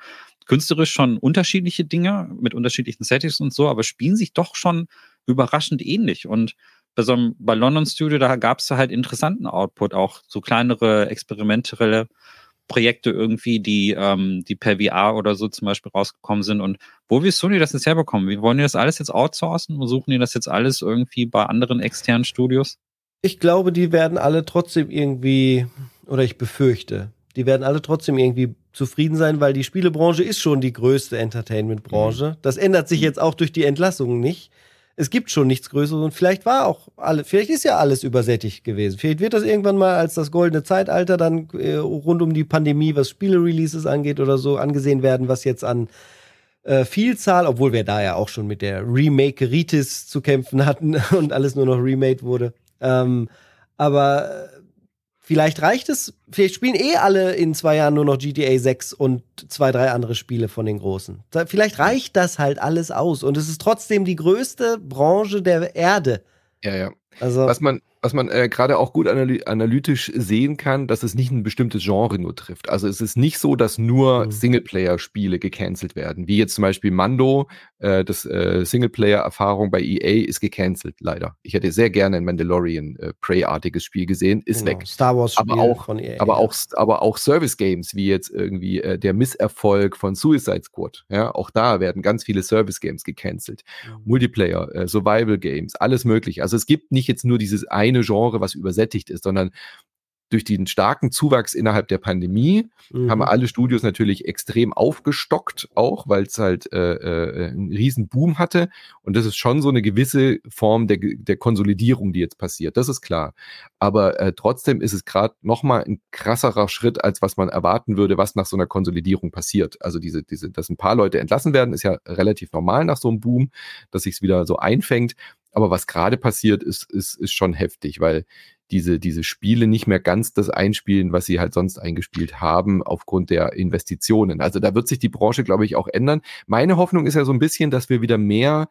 künstlerisch schon unterschiedliche Dinge mit unterschiedlichen Settings und so, aber spielen sich doch schon überraschend ähnlich. Und bei so einem, bei London Studio, da gab es halt interessanten Output, auch so kleinere experimentelle Projekte irgendwie, die, ähm, die per VR oder so zum Beispiel rausgekommen sind. Und wo will Sony das jetzt herbekommen? Wie wollen die das alles jetzt outsourcen? Wo suchen die das jetzt alles irgendwie bei anderen externen Studios? Ich glaube, die werden alle trotzdem irgendwie, oder ich befürchte, die werden alle trotzdem irgendwie zufrieden sein, weil die Spielebranche ist schon die größte Entertainment-Branche. Das ändert sich jetzt auch durch die Entlassungen nicht. Es gibt schon nichts Größeres und vielleicht war auch alle, vielleicht ist ja alles übersättigt gewesen. Vielleicht wird das irgendwann mal als das goldene Zeitalter dann äh, rund um die Pandemie, was Spiele-Releases angeht oder so, angesehen werden, was jetzt an äh, Vielzahl, obwohl wir da ja auch schon mit der Remake-Ritis zu kämpfen hatten und alles nur noch remade wurde. Ähm, aber äh, vielleicht reicht es, vielleicht spielen eh alle in zwei Jahren nur noch GTA 6 und zwei, drei andere Spiele von den Großen. Vielleicht reicht das halt alles aus und es ist trotzdem die größte Branche der Erde. Ja, ja. Also, was man, was man äh, gerade auch gut analy analytisch sehen kann, dass es nicht ein bestimmtes Genre nur trifft. Also es ist nicht so, dass nur mhm. Singleplayer-Spiele gecancelt werden, wie jetzt zum Beispiel Mando, äh, das äh, Singleplayer-Erfahrung bei EA ist gecancelt, leider. Ich hätte sehr gerne ein Mandalorian äh, Prey-artiges Spiel gesehen, ist genau. weg. Star Wars Spiel aber auch, von EA. Aber auch, aber auch Service-Games, wie jetzt irgendwie äh, der Misserfolg von Suicide Squad. Ja, auch da werden ganz viele Service-Games gecancelt. Mhm. Multiplayer, äh, Survival-Games, alles möglich. Also es gibt nicht jetzt nur dieses eine eine Genre, was übersättigt ist, sondern durch den starken Zuwachs innerhalb der Pandemie mhm. haben alle Studios natürlich extrem aufgestockt, auch weil es halt äh, äh, einen riesen Boom hatte. Und das ist schon so eine gewisse Form der, der Konsolidierung, die jetzt passiert. Das ist klar. Aber äh, trotzdem ist es gerade nochmal ein krasserer Schritt, als was man erwarten würde, was nach so einer Konsolidierung passiert. Also diese, diese, dass ein paar Leute entlassen werden, ist ja relativ normal nach so einem Boom, dass sich es wieder so einfängt. Aber was gerade passiert, ist, ist, ist schon heftig, weil diese, diese Spiele nicht mehr ganz das einspielen, was sie halt sonst eingespielt haben, aufgrund der Investitionen. Also da wird sich die Branche, glaube ich, auch ändern. Meine Hoffnung ist ja so ein bisschen, dass wir wieder mehr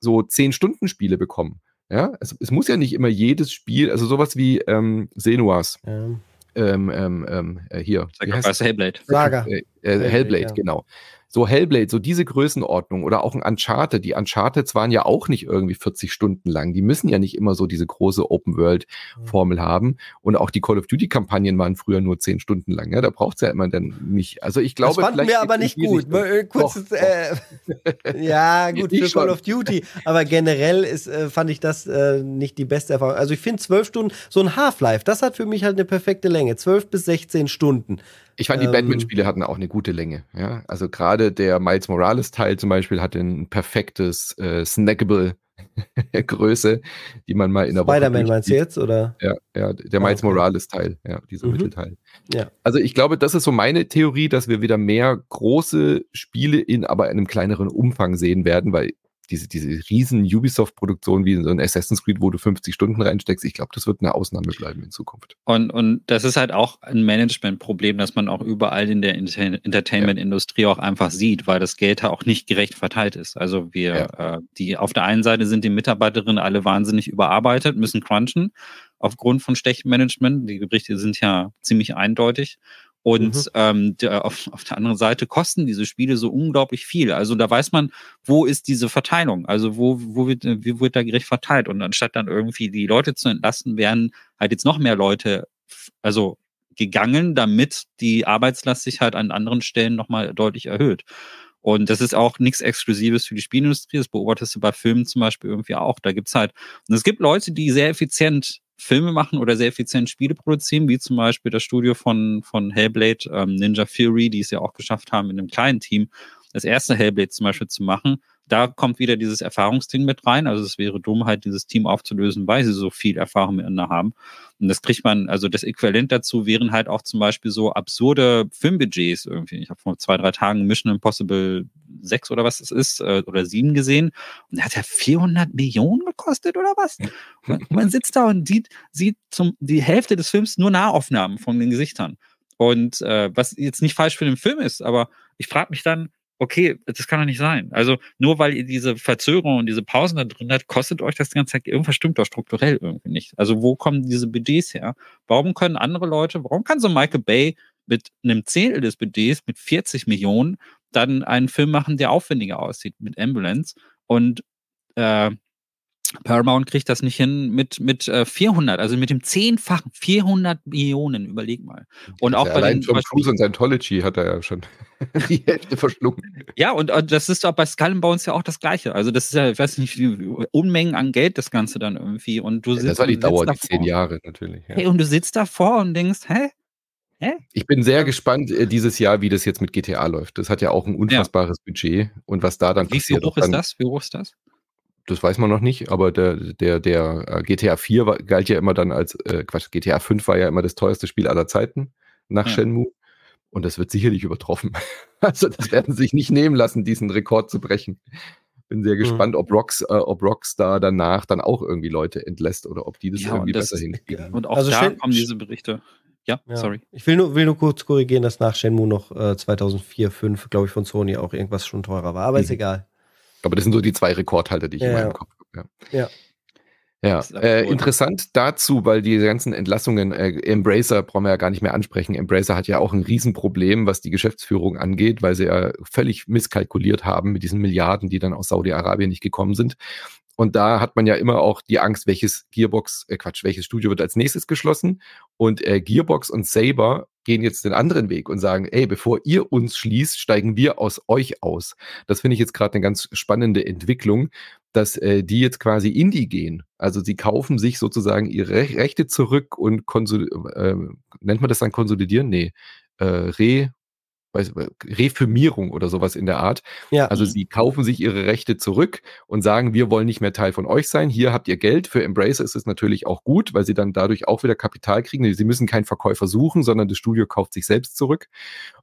so zehn Stunden Spiele bekommen. Ja, es, es muss ja nicht immer jedes Spiel, also sowas wie ähm, Senuas. Ja. Ähm, ähm, ähm, äh, hier. Hellblade. Saga. Äh, äh, Hellblade, Hellblade ja. genau so Hellblade, so diese Größenordnung oder auch ein Uncharted. Die Uncharteds waren ja auch nicht irgendwie 40 Stunden lang. Die müssen ja nicht immer so diese große Open-World-Formel mhm. haben. Und auch die Call of Duty-Kampagnen waren früher nur 10 Stunden lang. Ja, da braucht es ja immer dann nicht. Also ich glaube, das fanden wir aber nicht gut. Äh, Kurzes, doch, äh, ja, gut, für Call of Duty. Aber generell ist, äh, fand ich das äh, nicht die beste Erfahrung. Also ich finde zwölf Stunden, so ein Half-Life, das hat für mich halt eine perfekte Länge. Zwölf bis 16 Stunden. Ich fand, die ähm, Batman-Spiele hatten auch eine gute Länge. Ja? Also gerade der Miles Morales-Teil zum Beispiel hatte ein perfektes äh, snackable Größe, die man mal in der Woche. Spider-Man meinst du jetzt, oder? Ja, ja der Miles okay. Morales-Teil, ja, dieser mhm. Mittelteil. Ja. Also ich glaube, das ist so meine Theorie, dass wir wieder mehr große Spiele in aber einem kleineren Umfang sehen werden, weil diese, diese riesen Ubisoft-Produktion wie so ein Assassin's Creed, wo du 50 Stunden reinsteckst, ich glaube, das wird eine Ausnahme bleiben in Zukunft. Und, und das ist halt auch ein Management-Problem, das man auch überall in der Entertainment-Industrie auch einfach sieht, weil das Geld auch nicht gerecht verteilt ist. Also wir, ja. äh, die auf der einen Seite sind die Mitarbeiterinnen alle wahnsinnig überarbeitet, müssen crunchen aufgrund von schlechtem Management. Die Berichte sind ja ziemlich eindeutig. Und mhm. ähm, der, auf, auf der anderen Seite kosten diese Spiele so unglaublich viel. Also da weiß man, wo ist diese Verteilung? Also wo, wo wird, wie wird da gerecht verteilt? Und anstatt dann irgendwie die Leute zu entlasten, werden halt jetzt noch mehr Leute, also gegangen, damit die Arbeitslast sich halt an anderen Stellen nochmal deutlich erhöht. Und das ist auch nichts Exklusives für die Spielindustrie. Das beobachtest du bei Filmen zum Beispiel irgendwie auch. Da gibt's halt, und es gibt Leute, die sehr effizient Filme machen oder sehr effizient Spiele produzieren, wie zum Beispiel das Studio von, von Hellblade, ähm, Ninja Fury, die es ja auch geschafft haben, in einem kleinen Team das erste Hellblade zum Beispiel zu machen. Da kommt wieder dieses Erfahrungsding mit rein. Also es wäre dumm, halt dieses Team aufzulösen, weil sie so viel Erfahrung miteinander haben. Und das kriegt man, also das Äquivalent dazu wären halt auch zum Beispiel so absurde Filmbudgets irgendwie. Ich habe vor zwei, drei Tagen Mission Impossible 6 oder was es ist, äh, oder 7 gesehen. Und der hat ja 400 Millionen gekostet oder was? Und man sitzt da und sieht, sieht zum, die Hälfte des Films nur Nahaufnahmen von den Gesichtern. Und äh, was jetzt nicht falsch für den Film ist, aber ich frage mich dann, okay, das kann doch nicht sein. Also nur weil ihr diese Verzögerung und diese Pausen da drin habt, kostet euch das ganze Zeit, irgendwas stimmt doch strukturell irgendwie nicht. Also wo kommen diese Budgets her? Warum können andere Leute, warum kann so Michael Bay mit einem Zehntel des Budgets, mit 40 Millionen, dann einen Film machen, der aufwendiger aussieht mit Ambulance und äh, Paramount kriegt das nicht hin mit, mit äh, 400, also mit dem zehnfachen, 400 Millionen, überleg mal. Und auch ja, bei allein den, Tom Cruise und Scientology hat er ja schon die Hälfte verschlungen. Ja, und, und das ist auch bei Skull Bones ja auch das Gleiche. Also das ist ja, ich weiß nicht, wie, Unmengen an Geld das Ganze dann irgendwie. Und du ja, sitzt, das war die Dauer, die zehn Jahre natürlich. Ja. Hey, und du sitzt davor und denkst, hä? Hä? Ich bin sehr gespannt äh, dieses Jahr, wie das jetzt mit GTA läuft. Das hat ja auch ein unfassbares ja. Budget und was da dann wie, passiert. Wie hoch ist das? Wie hoch ist das? Das weiß man noch nicht, aber der, der, der äh, GTA 4 war, galt ja immer dann als, äh, Quatsch, GTA 5 war ja immer das teuerste Spiel aller Zeiten nach ja. Shenmue. Und das wird sicherlich übertroffen. Also das werden sie sich nicht nehmen lassen, diesen Rekord zu brechen. bin sehr gespannt, ob, Rocks, äh, ob Rockstar danach dann auch irgendwie Leute entlässt oder ob die das Ja, irgendwie das- besser hinkriegen. Und auch Also da kommen diese Berichte. Ja, Ja. sorry. Ich will nur, will nur kurz korrigieren, dass nach Shenmue noch äh, 2004, 2005, glaube ich, von Sony auch irgendwas schon teurer war. Aber ist Mhm. egal. Aber das sind so die zwei Rekordhalter, die ich Ja, in ja. meinem Kopf habe. Ja. Ja. Ja, äh, interessant dazu, weil die ganzen Entlassungen, äh, Embracer brauchen wir ja gar nicht mehr ansprechen. Embracer hat ja auch ein Riesenproblem, was die Geschäftsführung angeht, weil sie ja völlig misskalkuliert haben mit diesen Milliarden, die dann aus Saudi-Arabien nicht gekommen sind. Und da hat man ja immer auch die Angst, welches Gearbox, äh Quatsch, welches Studio wird als nächstes geschlossen. Und äh, Gearbox und Saber gehen jetzt den anderen Weg und sagen, ey, bevor ihr uns schließt, steigen wir aus euch aus. Das finde ich jetzt gerade eine ganz spannende Entwicklung, dass äh, die jetzt quasi in die gehen. Also sie kaufen sich sozusagen ihre Rech- Rechte zurück und konsol äh, nennt man das dann konsolidieren? Nee, äh, Re weiß, Refirmierung oder sowas in der Art. Ja. Also sie kaufen sich ihre Rechte zurück und sagen, wir wollen nicht mehr Teil von euch sein. Hier habt ihr Geld. Für Embracer ist es natürlich auch gut, weil sie dann dadurch auch wieder Kapital kriegen. Sie müssen keinen Verkäufer suchen, sondern das Studio kauft sich selbst zurück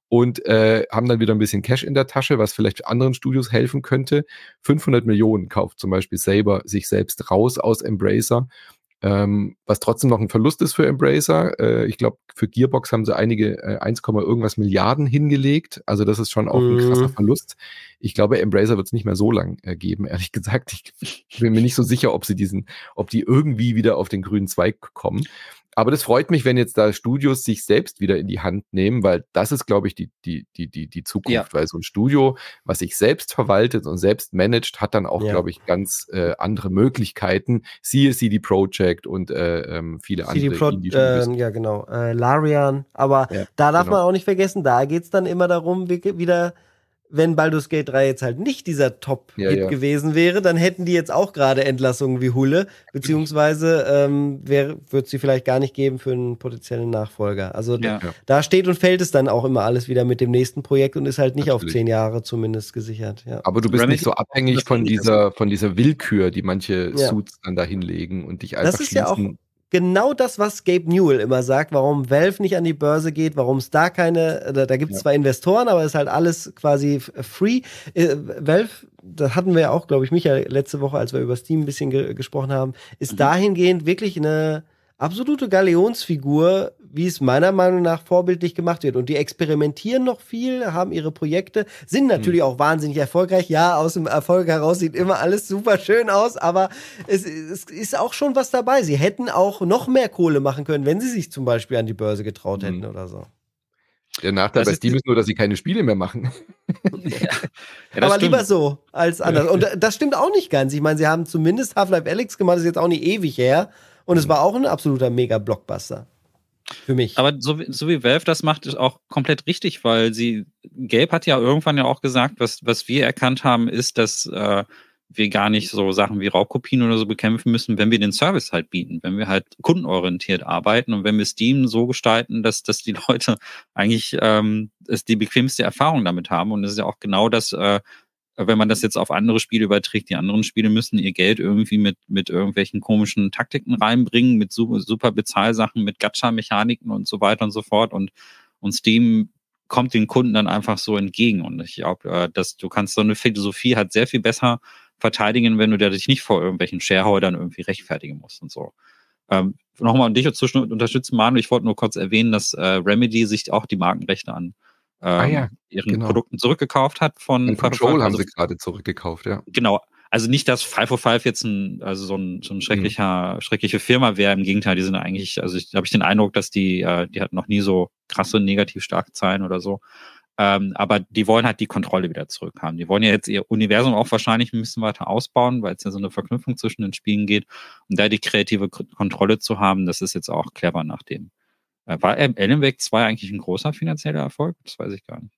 und äh, haben dann wieder ein bisschen Cash in der Tasche, was vielleicht anderen Studios helfen könnte. 500 Millionen kauft zum Beispiel Saber sich selbst raus aus Embracer. Ähm, was trotzdem noch ein Verlust ist für Embracer. Äh, ich glaube, für Gearbox haben sie einige äh, 1, irgendwas Milliarden hingelegt. Also das ist schon auch ein Mhm. krasser Verlust. Ich glaube, Embracer wird es nicht mehr so lang äh, geben, ehrlich gesagt. Ich bin mir nicht so sicher, ob sie diesen, ob die irgendwie wieder auf den grünen Zweig kommen. Aber das freut mich, wenn jetzt da Studios sich selbst wieder in die Hand nehmen, weil das ist, glaube ich, die, die, die, die, die Zukunft. Ja. Weil so ein Studio, was sich selbst verwaltet und selbst managt, hat dann auch, Ja. glaube ich, ganz äh, andere Möglichkeiten. Siehe CD Projekt und äh, ähm, viele CD andere Pro, äh, ja genau, äh, Larian, aber Ja, da darf genau. man auch nicht vergessen, da geht's dann immer darum, wie- wieder, wenn Baldur's Gate 3 jetzt halt nicht dieser Top-Hit Ja, ja. gewesen wäre, dann hätten die jetzt auch gerade Entlassungen wie Hulle, beziehungsweise ähm, wird sie vielleicht gar nicht geben für einen potenziellen Nachfolger. Also da, Ja. da steht und fällt es dann auch immer alles wieder mit dem nächsten Projekt und ist halt nicht auf Natürlich. zehn Jahre zumindest gesichert. Ja. Aber du bist Remedy- nicht so abhängig von dieser, von dieser Willkür, die manche Ja. Suits dann da hinlegen und dich einfach Das ist ja auch schließen. Genau das, was Gabe Newell immer sagt, warum Valve nicht an die Börse geht, warum es da keine, da, da gibt es Ja. zwar Investoren, aber es ist halt alles quasi free. Äh, Valve, da hatten wir ja auch, glaube ich, Michael, letzte Woche, als wir über Steam ein bisschen ge gesprochen haben, ist Mhm. dahingehend wirklich eine absolute Galionsfigur, wie es meiner Meinung nach vorbildlich gemacht wird. Und die experimentieren noch viel, haben ihre Projekte, sind natürlich auch wahnsinnig erfolgreich. Ja, aus dem Erfolg heraus sieht immer alles super schön aus, aber es, es ist auch schon was dabei. Sie hätten auch noch mehr Kohle machen können, wenn sie sich zum Beispiel an die Börse getraut hätten Mhm. oder so. Der Nachteil Das bei ist- Steam ist nur, dass sie keine Spiele mehr machen. Ja, das aber stimmt. lieber so als anders. Und das stimmt auch nicht ganz. Ich meine, sie haben zumindest Half-Life Alyx gemacht, das ist jetzt auch nicht ewig her. Und es war auch ein absoluter Mega-Blockbuster. Für mich. Aber so, wie- so wie Valve das macht, ist auch komplett richtig, weil sie, Gabe hat ja irgendwann ja auch gesagt, was, was wir erkannt haben, ist, dass äh, wir gar nicht so Sachen wie Raubkopien oder so bekämpfen müssen, wenn wir den Service halt bieten, wenn wir halt kundenorientiert arbeiten und wenn wir Steam so gestalten, dass, dass die Leute eigentlich ähm, die bequemste Erfahrung damit haben. Und es ist ja auch genau das, äh, wenn man das jetzt auf andere Spiele überträgt, die anderen Spiele müssen ihr Geld irgendwie mit, mit irgendwelchen komischen Taktiken reinbringen, mit super, Bezahlsachen, mit Gacha-Mechaniken und so weiter und so fort. Und, und Steam kommt den Kunden dann einfach so entgegen. Und ich glaube, äh, dass du kannst so eine Philosophie halt sehr viel besser verteidigen, wenn du dich nicht vor irgendwelchen Shareholdern irgendwie rechtfertigen musst und so. Ähm, Nochmal dich zu unterstützen, Manu, ich wollte nur kurz erwähnen, dass äh, Remedy sich auch die Markenrechte an ähm, Ah ja, ihren genau. Produkten zurückgekauft hat von Control haben also sie gerade zurückgekauft, ja. genau. Also nicht, dass 505 jetzt ein, also so ein, so ein schrecklicher, schreckliche Firma wäre. Im Gegenteil, die sind eigentlich, also ich habe ich den Eindruck, dass die, äh, die hatten noch nie so krasse negativ starke Zahlen oder so. Ähm, aber die wollen halt die Kontrolle wieder zurückhaben. Die wollen ja jetzt ihr Universum auch wahrscheinlich ein bisschen weiter ausbauen, weil es ja so eine Verknüpfung zwischen den Spielen geht. Und da die kreative Kontrolle zu haben, das ist jetzt auch clever nach dem. Äh, war Alan Wake 2 eigentlich ein großer finanzieller Erfolg? Das weiß ich gar nicht.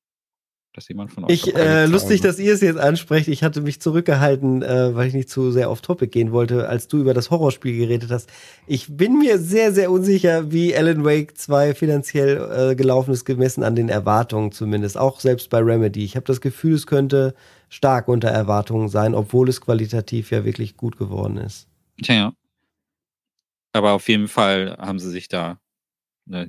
Dass jemand von euch Ich, äh, lustig, dass ihr es jetzt ansprecht. Ich hatte mich zurückgehalten, äh, weil ich nicht zu sehr auf Topic gehen wollte, als du über das Horrorspiel geredet hast. Ich bin mir sehr, sehr unsicher, wie Alan Wake 2 finanziell äh, gelaufen ist, gemessen an den Erwartungen zumindest. Auch selbst bei Remedy. Ich habe das Gefühl, es könnte stark unter Erwartungen sein, obwohl es qualitativ ja wirklich gut geworden ist. Tja, ja. Aber auf jeden Fall haben sie sich da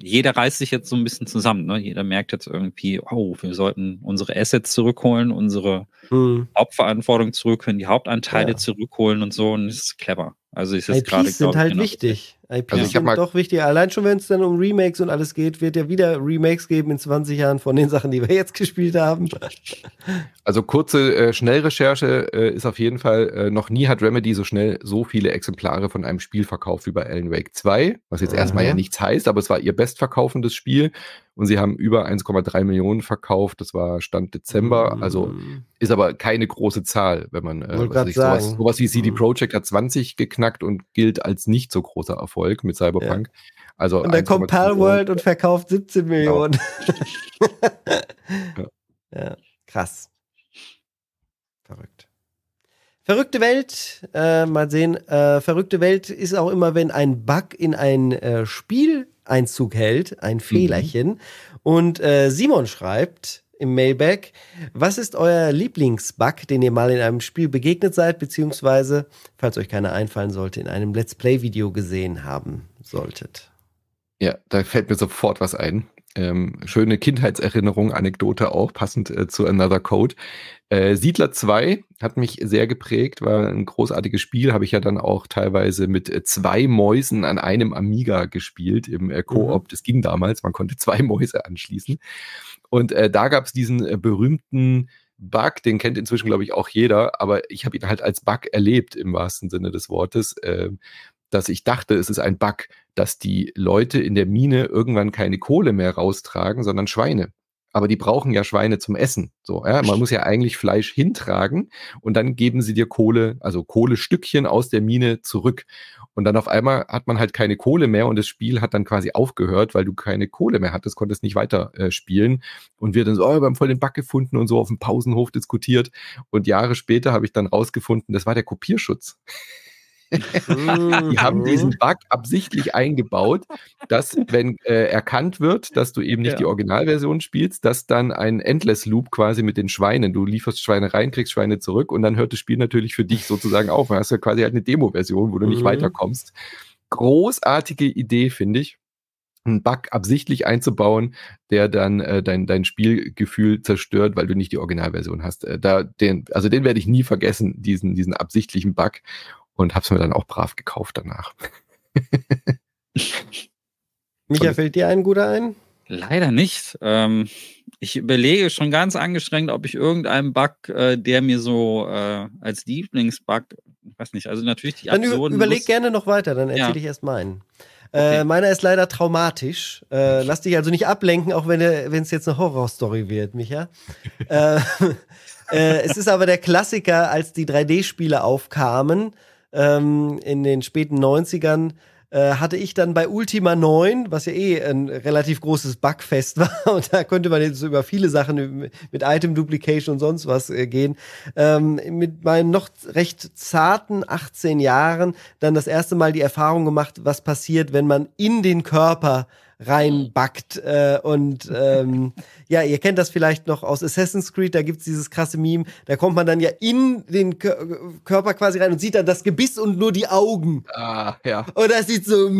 jeder reißt sich jetzt so ein bisschen zusammen. Ne? Jeder merkt jetzt irgendwie, oh, wir sollten unsere Assets zurückholen, unsere hm. Hauptverantwortung zurückholen, die Hauptanteile ja. zurückholen und so. Und das ist clever. Also ist IPs gerade, sind halt genau wichtig. IPs also sind doch wichtig. Allein schon, wenn es dann um Remakes und alles geht, wird ja wieder Remakes geben in 20 Jahren von den Sachen, die wir jetzt gespielt haben. Also kurze äh, Schnellrecherche äh, ist auf jeden Fall, äh, noch nie hat Remedy so schnell so viele Exemplare von einem Spiel verkauft wie bei Alan Wake 2, was jetzt erstmal ja nichts heißt, aber es war ihr bestverkaufendes Spiel und sie haben über 1,3 Millionen verkauft. Das war Stand Dezember. Mhm. Also ist aber keine große Zahl, wenn man äh, was ich, sowas, sowas, wie CD mhm. Projekt hat 20 geknackt und gilt als nicht so großer Erfolg mit Cyberpunk. Ja. Also und dann kommt Palworld und verkauft 17 genau. Millionen. ja. ja, krass. Verrückt. Verrückte Welt, äh, mal sehen. Äh, verrückte Welt ist auch immer, wenn ein Bug in ein äh, Spiel Einzug hält, ein mhm. Fehlerchen. Mhm. Und äh, Simon schreibt im Mailback, was ist euer Lieblingsbug, den ihr mal in einem Spiel begegnet seid, beziehungsweise, falls euch keiner einfallen sollte, in einem Let's Play-Video gesehen haben solltet? Ja, da fällt mir sofort was ein. Ähm, schöne Kindheitserinnerung, Anekdote auch, passend äh, zu Another Code. Äh, Siedler 2 hat mich sehr geprägt, war ein großartiges Spiel, habe ich ja dann auch teilweise mit äh, zwei Mäusen an einem Amiga gespielt im äh, Koop. Mhm. Das ging damals, man konnte zwei Mäuse anschließen. Und äh, da gab es diesen äh, berühmten Bug, den kennt inzwischen, glaube ich, auch jeder, aber ich habe ihn halt als Bug erlebt im wahrsten Sinne des Wortes. Dass ich dachte, es ist ein Bug, dass die Leute in der Mine irgendwann keine Kohle mehr raustragen, sondern Schweine. Aber die brauchen ja Schweine zum Essen. So, ja, man muss ja eigentlich Fleisch hintragen und dann geben sie dir Kohle, also Kohlestückchen aus der Mine zurück. Und dann auf einmal hat man halt keine Kohle mehr und das Spiel hat dann quasi aufgehört, weil du keine Kohle mehr hattest, konntest nicht weiter äh, spielen. Und wir dann so, oh, wir haben voll den Bug gefunden und so auf dem Pausenhof diskutiert. Und Jahre später habe ich dann rausgefunden, das war der Kopierschutz die haben diesen Bug absichtlich eingebaut, dass, wenn äh, erkannt wird, dass du eben nicht ja. die Originalversion spielst, dass dann ein Endless Loop quasi mit den Schweinen, du lieferst Schweine rein, kriegst Schweine zurück und dann hört das Spiel natürlich für dich sozusagen auf. Dann hast du quasi halt eine Demo-Version, wo du nicht mhm. weiterkommst. Großartige Idee, finde ich einen Bug absichtlich einzubauen, der dann äh, dein, dein Spielgefühl zerstört, weil du nicht die Originalversion hast. Äh, da, den, also den werde ich nie vergessen, diesen, diesen absichtlichen Bug und habe es mir dann auch brav gekauft danach. Micha, fällt dir ein guter ein? Leider nicht. Ähm, ich überlege schon ganz angestrengt, ob ich irgendeinen Bug, äh, der mir so äh, als Lieblingsbug, ich weiß nicht, also natürlich die Dann überleg gerne noch weiter, dann erzähle ja. ich erst meinen. Okay. Äh, meiner ist leider traumatisch. Äh, lass dich also nicht ablenken, auch wenn es jetzt eine Horrorstory wird, Micha. äh, äh, es ist aber der Klassiker, als die 3D-Spiele aufkamen ähm, in den späten 90ern äh, hatte ich dann bei Ultima 9, was ja eh ein relativ großes Bugfest war, und da konnte man jetzt über viele Sachen mit Item Duplication und sonst was äh, gehen, ähm, mit meinen noch recht zarten 18 Jahren dann das erste Mal die Erfahrung gemacht, was passiert, wenn man in den Körper reinbackt. Äh, und ähm, ja, ihr kennt das vielleicht noch aus Assassin's Creed, da gibt's dieses krasse Meme, da kommt man dann ja in den K Körper quasi rein und sieht dann das Gebiss und nur die Augen. Ah, ja. Und das sieht so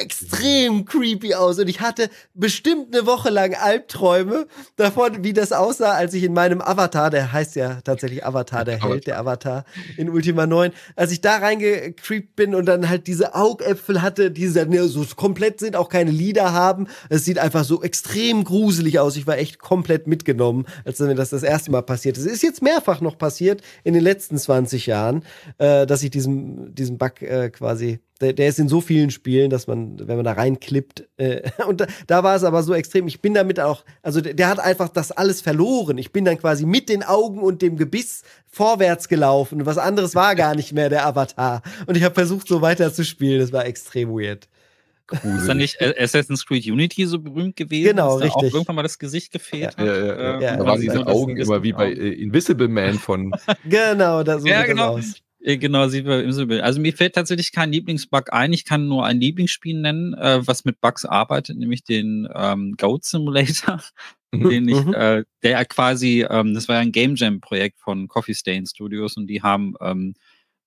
extrem creepy aus. Und ich hatte bestimmt eine Woche lang Albträume davon, wie das aussah, als ich in meinem Avatar, der heißt ja tatsächlich Avatar, der Held, der Avatar in Ultima 9, als ich da reingecreept bin und dann halt diese Augäpfel hatte, die so komplett sind, auch keine Lieder haben haben. Es sieht einfach so extrem gruselig aus. Ich war echt komplett mitgenommen, als mir das das erste Mal passiert ist. Es ist jetzt mehrfach noch passiert in den letzten 20 Jahren, äh, dass ich diesen, diesen Bug äh, quasi der, der, ist in so vielen Spielen, dass man, wenn man da reinklippt, äh, und da, da, war es aber so extrem, ich bin damit auch, also der, der, hat einfach das alles verloren. Ich bin dann quasi mit den Augen und dem Gebiss vorwärts gelaufen. Was anderes war gar nicht mehr der Avatar. Und ich habe versucht, so weiter zu spielen. Das war extrem weird. Gruselig. Ist da nicht Assassin's Creed Unity so berühmt gewesen? Genau, richtig. Auch irgendwann mal das Gesicht gefehlt ja. hat. Ja, ja, ja. ja. Da waren diese Augen immer wie bei äh, Invisible Man von. genau, da so ja, genau. aus. Genau, sieht man Invisible. Also mir fällt tatsächlich kein Lieblingsbug ein. Ich kann nur ein Lieblingsspiel nennen, äh, was mit Bugs arbeitet, nämlich den ähm, Goat Simulator. Mhm, den ich, mhm. äh, der quasi, ähm, das war ja ein Game Jam Projekt von Coffee Stain Studios und die haben ähm,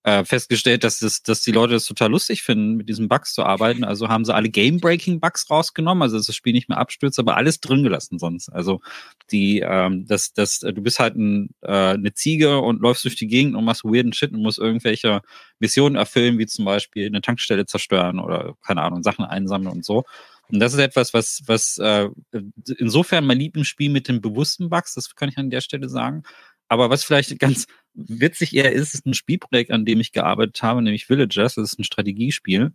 äh, festgestellt, dass, das, dass die Leute das total lustig finden, mit diesen Bugs zu arbeiten. Also haben sie alle Game-Breaking-Bugs rausgenommen, also dass das Spiel nicht mehr abstürzt, aber alles drin gelassen sonst. Also die, ähm, das, das, du bist halt ein, äh, eine Ziege und läufst durch die Gegend und machst weirden Shit und musst irgendwelche Missionen erfüllen, wie zum Beispiel eine Tankstelle zerstören oder keine Ahnung, Sachen einsammeln und so. Und das ist etwas, was, was äh, insofern mein Lieblingsspiel mit den bewussten Bugs, das kann ich an der Stelle sagen, aber was vielleicht ganz witzig eher ist, ist ein Spielprojekt, an dem ich gearbeitet habe, nämlich Villagers. Das ist ein Strategiespiel.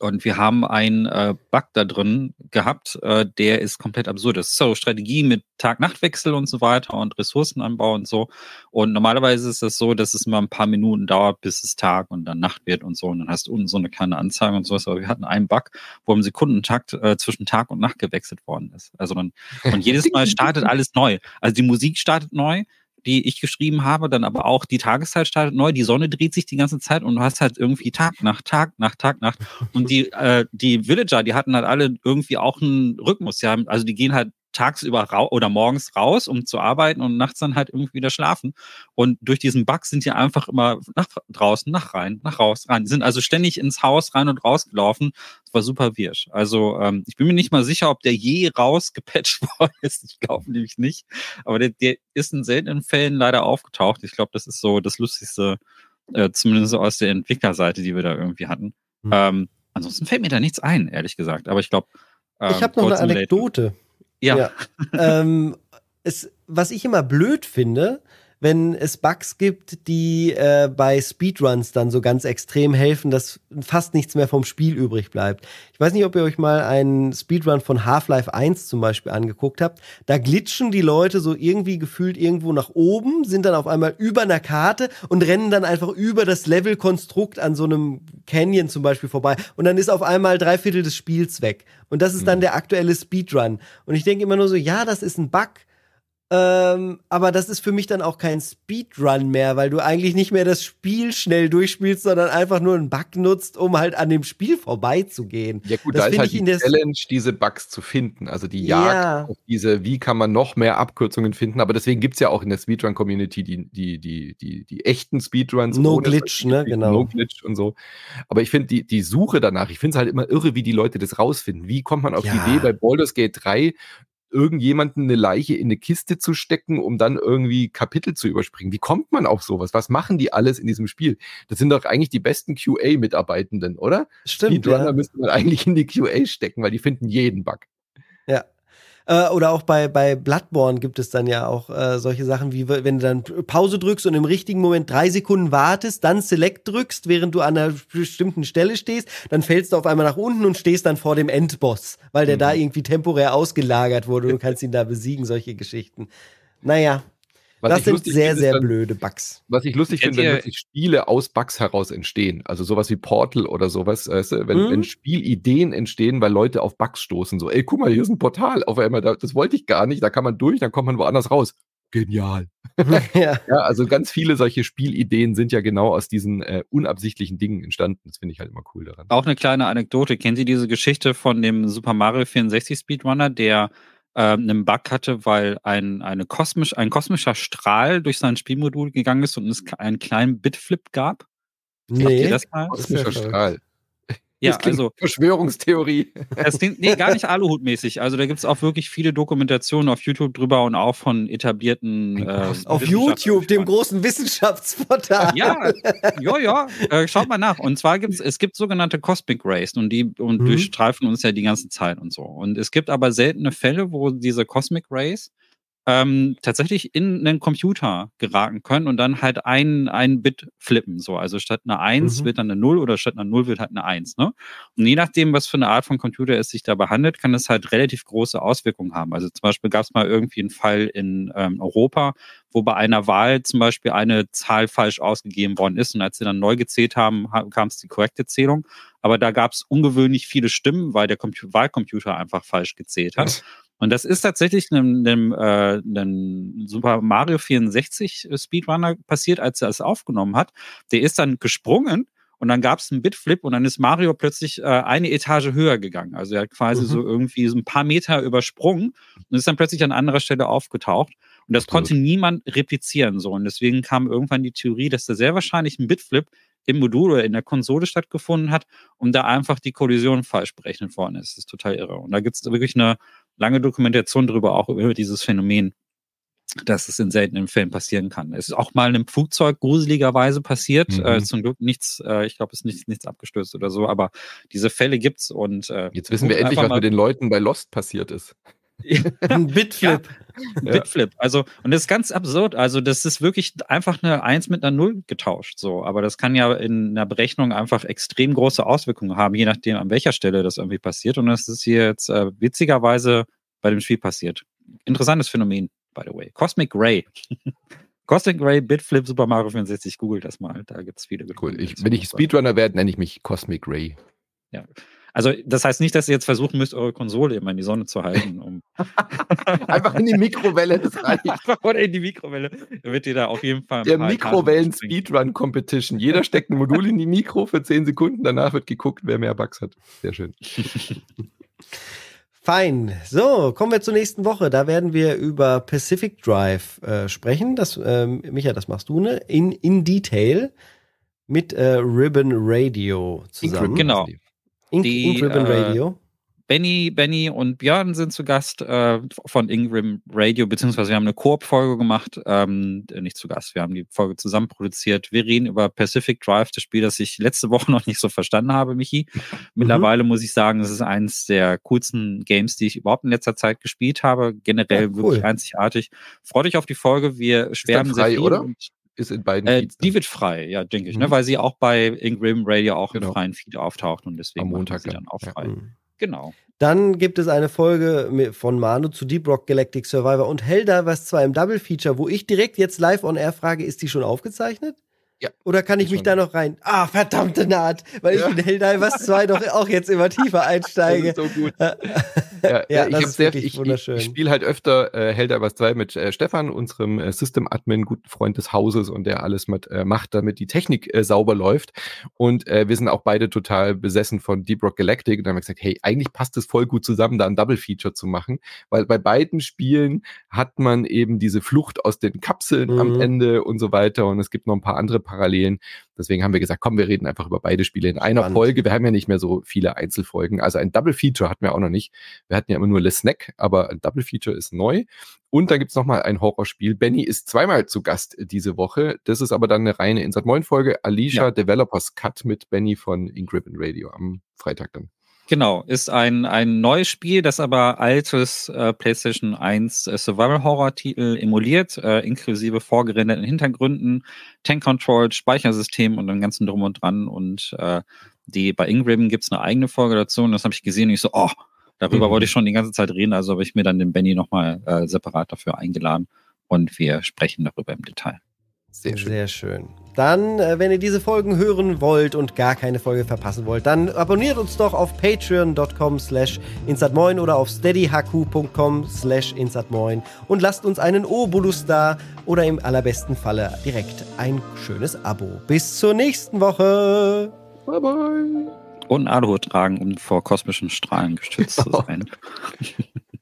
Und wir haben einen äh, Bug da drin gehabt, äh, der ist komplett absurd. Das ist so Strategie mit Tag-Nacht-Wechsel und so weiter und Ressourcenanbau und so. Und normalerweise ist das so, dass es immer ein paar Minuten dauert, bis es Tag und dann Nacht wird und so. Und dann hast du unten so eine kleine Anzeige und sowas. Aber wir hatten einen Bug, wo im Sekundentakt äh, zwischen Tag und Nacht gewechselt worden ist. Also man, und jedes Mal startet alles neu. Also die Musik startet neu, die ich geschrieben habe, dann aber auch die Tageszeit startet neu, die Sonne dreht sich die ganze Zeit und du hast halt irgendwie Tag nach Tag nach Tag nach. Und die, äh, die Villager, die hatten halt alle irgendwie auch einen Rhythmus. Ja, also die gehen halt tagsüber oder morgens raus, um zu arbeiten und nachts dann halt irgendwie wieder schlafen. Und durch diesen Bug sind die einfach immer nach draußen, nach rein, nach raus, rein. Die sind also ständig ins Haus rein und raus gelaufen. Das war super wirsch. Also ähm, ich bin mir nicht mal sicher, ob der je rausgepatcht worden ist. Ich glaube nämlich nicht. Aber der, der ist in seltenen Fällen leider aufgetaucht. Ich glaube, das ist so das Lustigste, äh, zumindest aus der Entwicklerseite, die wir da irgendwie hatten. Mhm. Ähm, ansonsten fällt mir da nichts ein, ehrlich gesagt. Aber ich glaube, ähm, ich habe noch eine Anekdote. Ja. ja. ähm, es, was ich immer blöd finde, wenn es Bugs gibt, die äh, bei Speedruns dann so ganz extrem helfen, dass fast nichts mehr vom Spiel übrig bleibt. Ich weiß nicht, ob ihr euch mal einen Speedrun von Half-Life 1 zum Beispiel angeguckt habt. Da glitschen die Leute so irgendwie gefühlt irgendwo nach oben, sind dann auf einmal über einer Karte und rennen dann einfach über das Levelkonstrukt an so einem Canyon zum Beispiel vorbei. Und dann ist auf einmal drei Viertel des Spiels weg. Und das ist dann mhm. der aktuelle Speedrun. Und ich denke immer nur so, ja, das ist ein Bug ähm, aber das ist für mich dann auch kein Speedrun mehr, weil du eigentlich nicht mehr das Spiel schnell durchspielst, sondern einfach nur einen Bug nutzt, um halt an dem Spiel vorbeizugehen. Ja gut, das da ist halt die Challenge, diese Bugs zu finden. Also die Jagd ja. auf diese, wie kann man noch mehr Abkürzungen finden. Aber deswegen gibt es ja auch in der Speedrun-Community die, die, die, die, die echten Speedruns. No Glitch, ne? Genau. No Glitch und so. Aber ich finde die, die Suche danach, ich finde es halt immer irre, wie die Leute das rausfinden. Wie kommt man auf ja. die Idee, bei Baldur's Gate 3 irgendjemanden eine Leiche in eine Kiste zu stecken, um dann irgendwie Kapitel zu überspringen. Wie kommt man auf sowas? Was machen die alles in diesem Spiel? Das sind doch eigentlich die besten QA-Mitarbeitenden, oder? Stimmt. Speedrunner ja. müsste man eigentlich in die QA stecken, weil die finden jeden Bug. Ja, äh, oder auch bei, bei Bloodborne gibt es dann ja auch äh, solche Sachen, wie wenn du dann Pause drückst und im richtigen Moment drei Sekunden wartest, dann Select drückst, während du an einer bestimmten Stelle stehst, dann fällst du auf einmal nach unten und stehst dann vor dem Endboss, weil der mhm. da irgendwie temporär ausgelagert wurde. Du kannst ihn da besiegen, solche Geschichten. Naja, was das sind sehr, sehr dann, blöde Bugs. Was ich lustig finde, wenn wirklich Spiele aus Bugs heraus entstehen. Also sowas wie Portal oder sowas. Weißt du, wenn, mhm. wenn Spielideen entstehen, weil Leute auf Bugs stoßen. So, ey, guck mal, hier ist ein Portal. Auf einmal, das wollte ich gar nicht. Da kann man durch, dann kommt man woanders raus. Genial. ja. ja. also ganz viele solche Spielideen sind ja genau aus diesen äh, unabsichtlichen Dingen entstanden. Das finde ich halt immer cool daran. Auch eine kleine Anekdote. Kennt ihr diese Geschichte von dem Super Mario 64 Speedrunner, der einen Bug hatte, weil ein, eine kosmisch, ein kosmischer Strahl durch sein Spielmodul gegangen ist und es einen kleinen Bitflip gab. Nee, kosmischer Strahl. Ja, also Verschwörungstheorie. Es klingt, nee, gar nicht Aluhutmäßig. Also da gibt es auch wirklich viele Dokumentationen auf YouTube drüber und auch von etablierten. Äh, auf YouTube, dem großen Wissenschaftsportal. Ja, ja, ja. Äh, schaut mal nach. Und zwar gibt es, es gibt sogenannte Cosmic Rays und die und mhm. durchstreifen uns ja die ganze Zeit und so. Und es gibt aber seltene Fälle, wo diese Cosmic Rays ähm, tatsächlich in einen Computer geraten können und dann halt ein, ein Bit flippen. So, also statt einer 1 mhm. wird dann eine 0 oder statt einer 0 wird halt eine 1. Ne? Und je nachdem, was für eine Art von Computer es sich dabei handelt, kann es halt relativ große Auswirkungen haben. Also zum Beispiel gab es mal irgendwie einen Fall in ähm, Europa, wo bei einer Wahl zum Beispiel eine Zahl falsch ausgegeben worden ist und als sie dann neu gezählt haben, kam es die korrekte Zählung. Aber da gab es ungewöhnlich viele Stimmen, weil der Computer Wahlcomputer einfach falsch gezählt hat. Und das ist tatsächlich einem, einem, äh, einem Super Mario 64 Speedrunner passiert, als er es aufgenommen hat. Der ist dann gesprungen und dann gab es einen Bitflip und dann ist Mario plötzlich äh, eine Etage höher gegangen. Also er hat quasi mhm. so irgendwie so ein paar Meter übersprungen und ist dann plötzlich an anderer Stelle aufgetaucht. Und das konnte niemand replizieren so. Und deswegen kam irgendwann die Theorie, dass da sehr wahrscheinlich ein Bitflip im Modul oder in der Konsole stattgefunden hat und da einfach die Kollision falsch berechnet worden ist. Das ist total irre. Und da gibt es wirklich eine lange Dokumentation darüber, auch über dieses Phänomen, dass es in seltenen Fällen passieren kann. Es ist auch mal in einem Flugzeug gruseligerweise passiert. Mhm. Äh, zum Glück nichts, äh, ich glaube, es ist nichts, nichts abgestürzt oder so, aber diese Fälle gibt's und äh, jetzt wissen wir endlich, was mit den Leuten bei Lost passiert ist. ein Bitflip. Ja, Bitflip. Also, und das ist ganz absurd. Also, das ist wirklich einfach eine Eins mit einer Null getauscht. So, aber das kann ja in einer Berechnung einfach extrem große Auswirkungen haben, je nachdem, an welcher Stelle das irgendwie passiert. Und das ist hier jetzt äh, witzigerweise bei dem Spiel passiert. Interessantes Phänomen, by the way. Cosmic Ray. Cosmic Ray, Bitflip, Super Mario 64, googelt das mal. Da gibt es viele. Cool. Ich, wenn ich Speedrunner werde, nenne ich mich Cosmic Ray. Ja. Also das heißt nicht, dass ihr jetzt versuchen müsst, eure Konsole immer in die Sonne zu halten. Um Einfach in die Mikrowelle, das reicht. Oder in die Mikrowelle. Da wird ihr da auf jeden Fall. Der Mikrowellen-Speedrun-Competition. Jeder steckt ein Modul in die Mikro für 10 Sekunden, danach wird geguckt, wer mehr Bugs hat. Sehr schön. Fein. So, kommen wir zur nächsten Woche. Da werden wir über Pacific Drive äh, sprechen. Das, ähm, Micha, das machst du, ne? In, in Detail mit äh, Ribbon Radio zusammen. Genau. Ink, die, Ink Ribbon äh, Radio. Benny, Benny und Björn sind zu Gast äh, von Ingram Radio, beziehungsweise wir haben eine Koop-Folge gemacht, ähm, nicht zu Gast, wir haben die Folge zusammen produziert. Wir reden über Pacific Drive, das Spiel, das ich letzte Woche noch nicht so verstanden habe, Michi. Mhm. Mittlerweile mhm. muss ich sagen, es ist eines der coolsten Games, die ich überhaupt in letzter Zeit gespielt habe. Generell ja, cool. wirklich einzigartig. Freut euch auf die Folge, wir schwärmen frei, sehr viel. Oder? Ist in beiden äh, Die wird frei, ja, denke ich, ne? mhm. ne? weil sie auch bei Ingram Radio auch genau. im freien Feed auftaucht und deswegen am Montag sie dann auch frei. Ja. Mhm. Genau. Dann gibt es eine Folge von Manu zu Deep Rock Galactic Survivor und Helldivers 2 im Double Feature, wo ich direkt jetzt live on air frage, ist die schon aufgezeichnet? Ja. Oder kann ich mich da noch rein? Ah, verdammte Naht, weil ja. ich in Helldivers 2 doch auch jetzt immer tiefer einsteige. Das ist so gut. ja, ja, ja ich, das sehr, ich, ich, ich spiele halt öfter äh, Helldivers 2 mit äh, Stefan, unserem äh, System-Admin, guten Freund des Hauses und der alles mit äh, macht, damit die Technik äh, sauber läuft. Und äh, wir sind auch beide total besessen von Deep Rock Galactic und haben gesagt, hey, eigentlich passt es voll gut zusammen, da ein Double-Feature zu machen, weil bei beiden Spielen hat man eben diese Flucht aus den Kapseln mhm. am Ende und so weiter und es gibt noch ein paar andere Parallelen. Deswegen haben wir gesagt, komm, wir reden einfach über beide Spiele in einer Spannend. Folge. Wir haben ja nicht mehr so viele Einzelfolgen. Also ein Double Feature hatten wir auch noch nicht. Wir hatten ja immer nur Le Snack, aber ein Double Feature ist neu. Und dann gibt's noch mal ein Horrorspiel. Benny ist zweimal zu Gast diese Woche. Das ist aber dann eine reine Insert Moin Folge. Alicia ja. Developers Cut mit Benny von Ingrid Radio am Freitag dann. Genau, ist ein, ein neues Spiel, das aber altes äh, PlayStation 1 äh, Survival-Horror-Titel emuliert, äh, inklusive vorgerenderten Hintergründen, Tank-Control, Speichersystem und dem ganzen Drum und Dran. Und äh, die bei Ingram gibt's eine eigene Folge dazu und das habe ich gesehen und ich so, oh, darüber mhm. wollte ich schon die ganze Zeit reden, also habe ich mir dann den Benny nochmal äh, separat dafür eingeladen und wir sprechen darüber im Detail. Sehr schön. Sehr schön. Dann, äh, wenn ihr diese Folgen hören wollt und gar keine Folge verpassen wollt, dann abonniert uns doch auf patreon.com slash insatmoin oder auf steadyhq.com slash insatmoin und lasst uns einen Obolus da oder im allerbesten Falle direkt ein schönes Abo. Bis zur nächsten Woche. Bye bye. Und ein Aluhut tragen, um vor kosmischen Strahlen geschützt zu sein.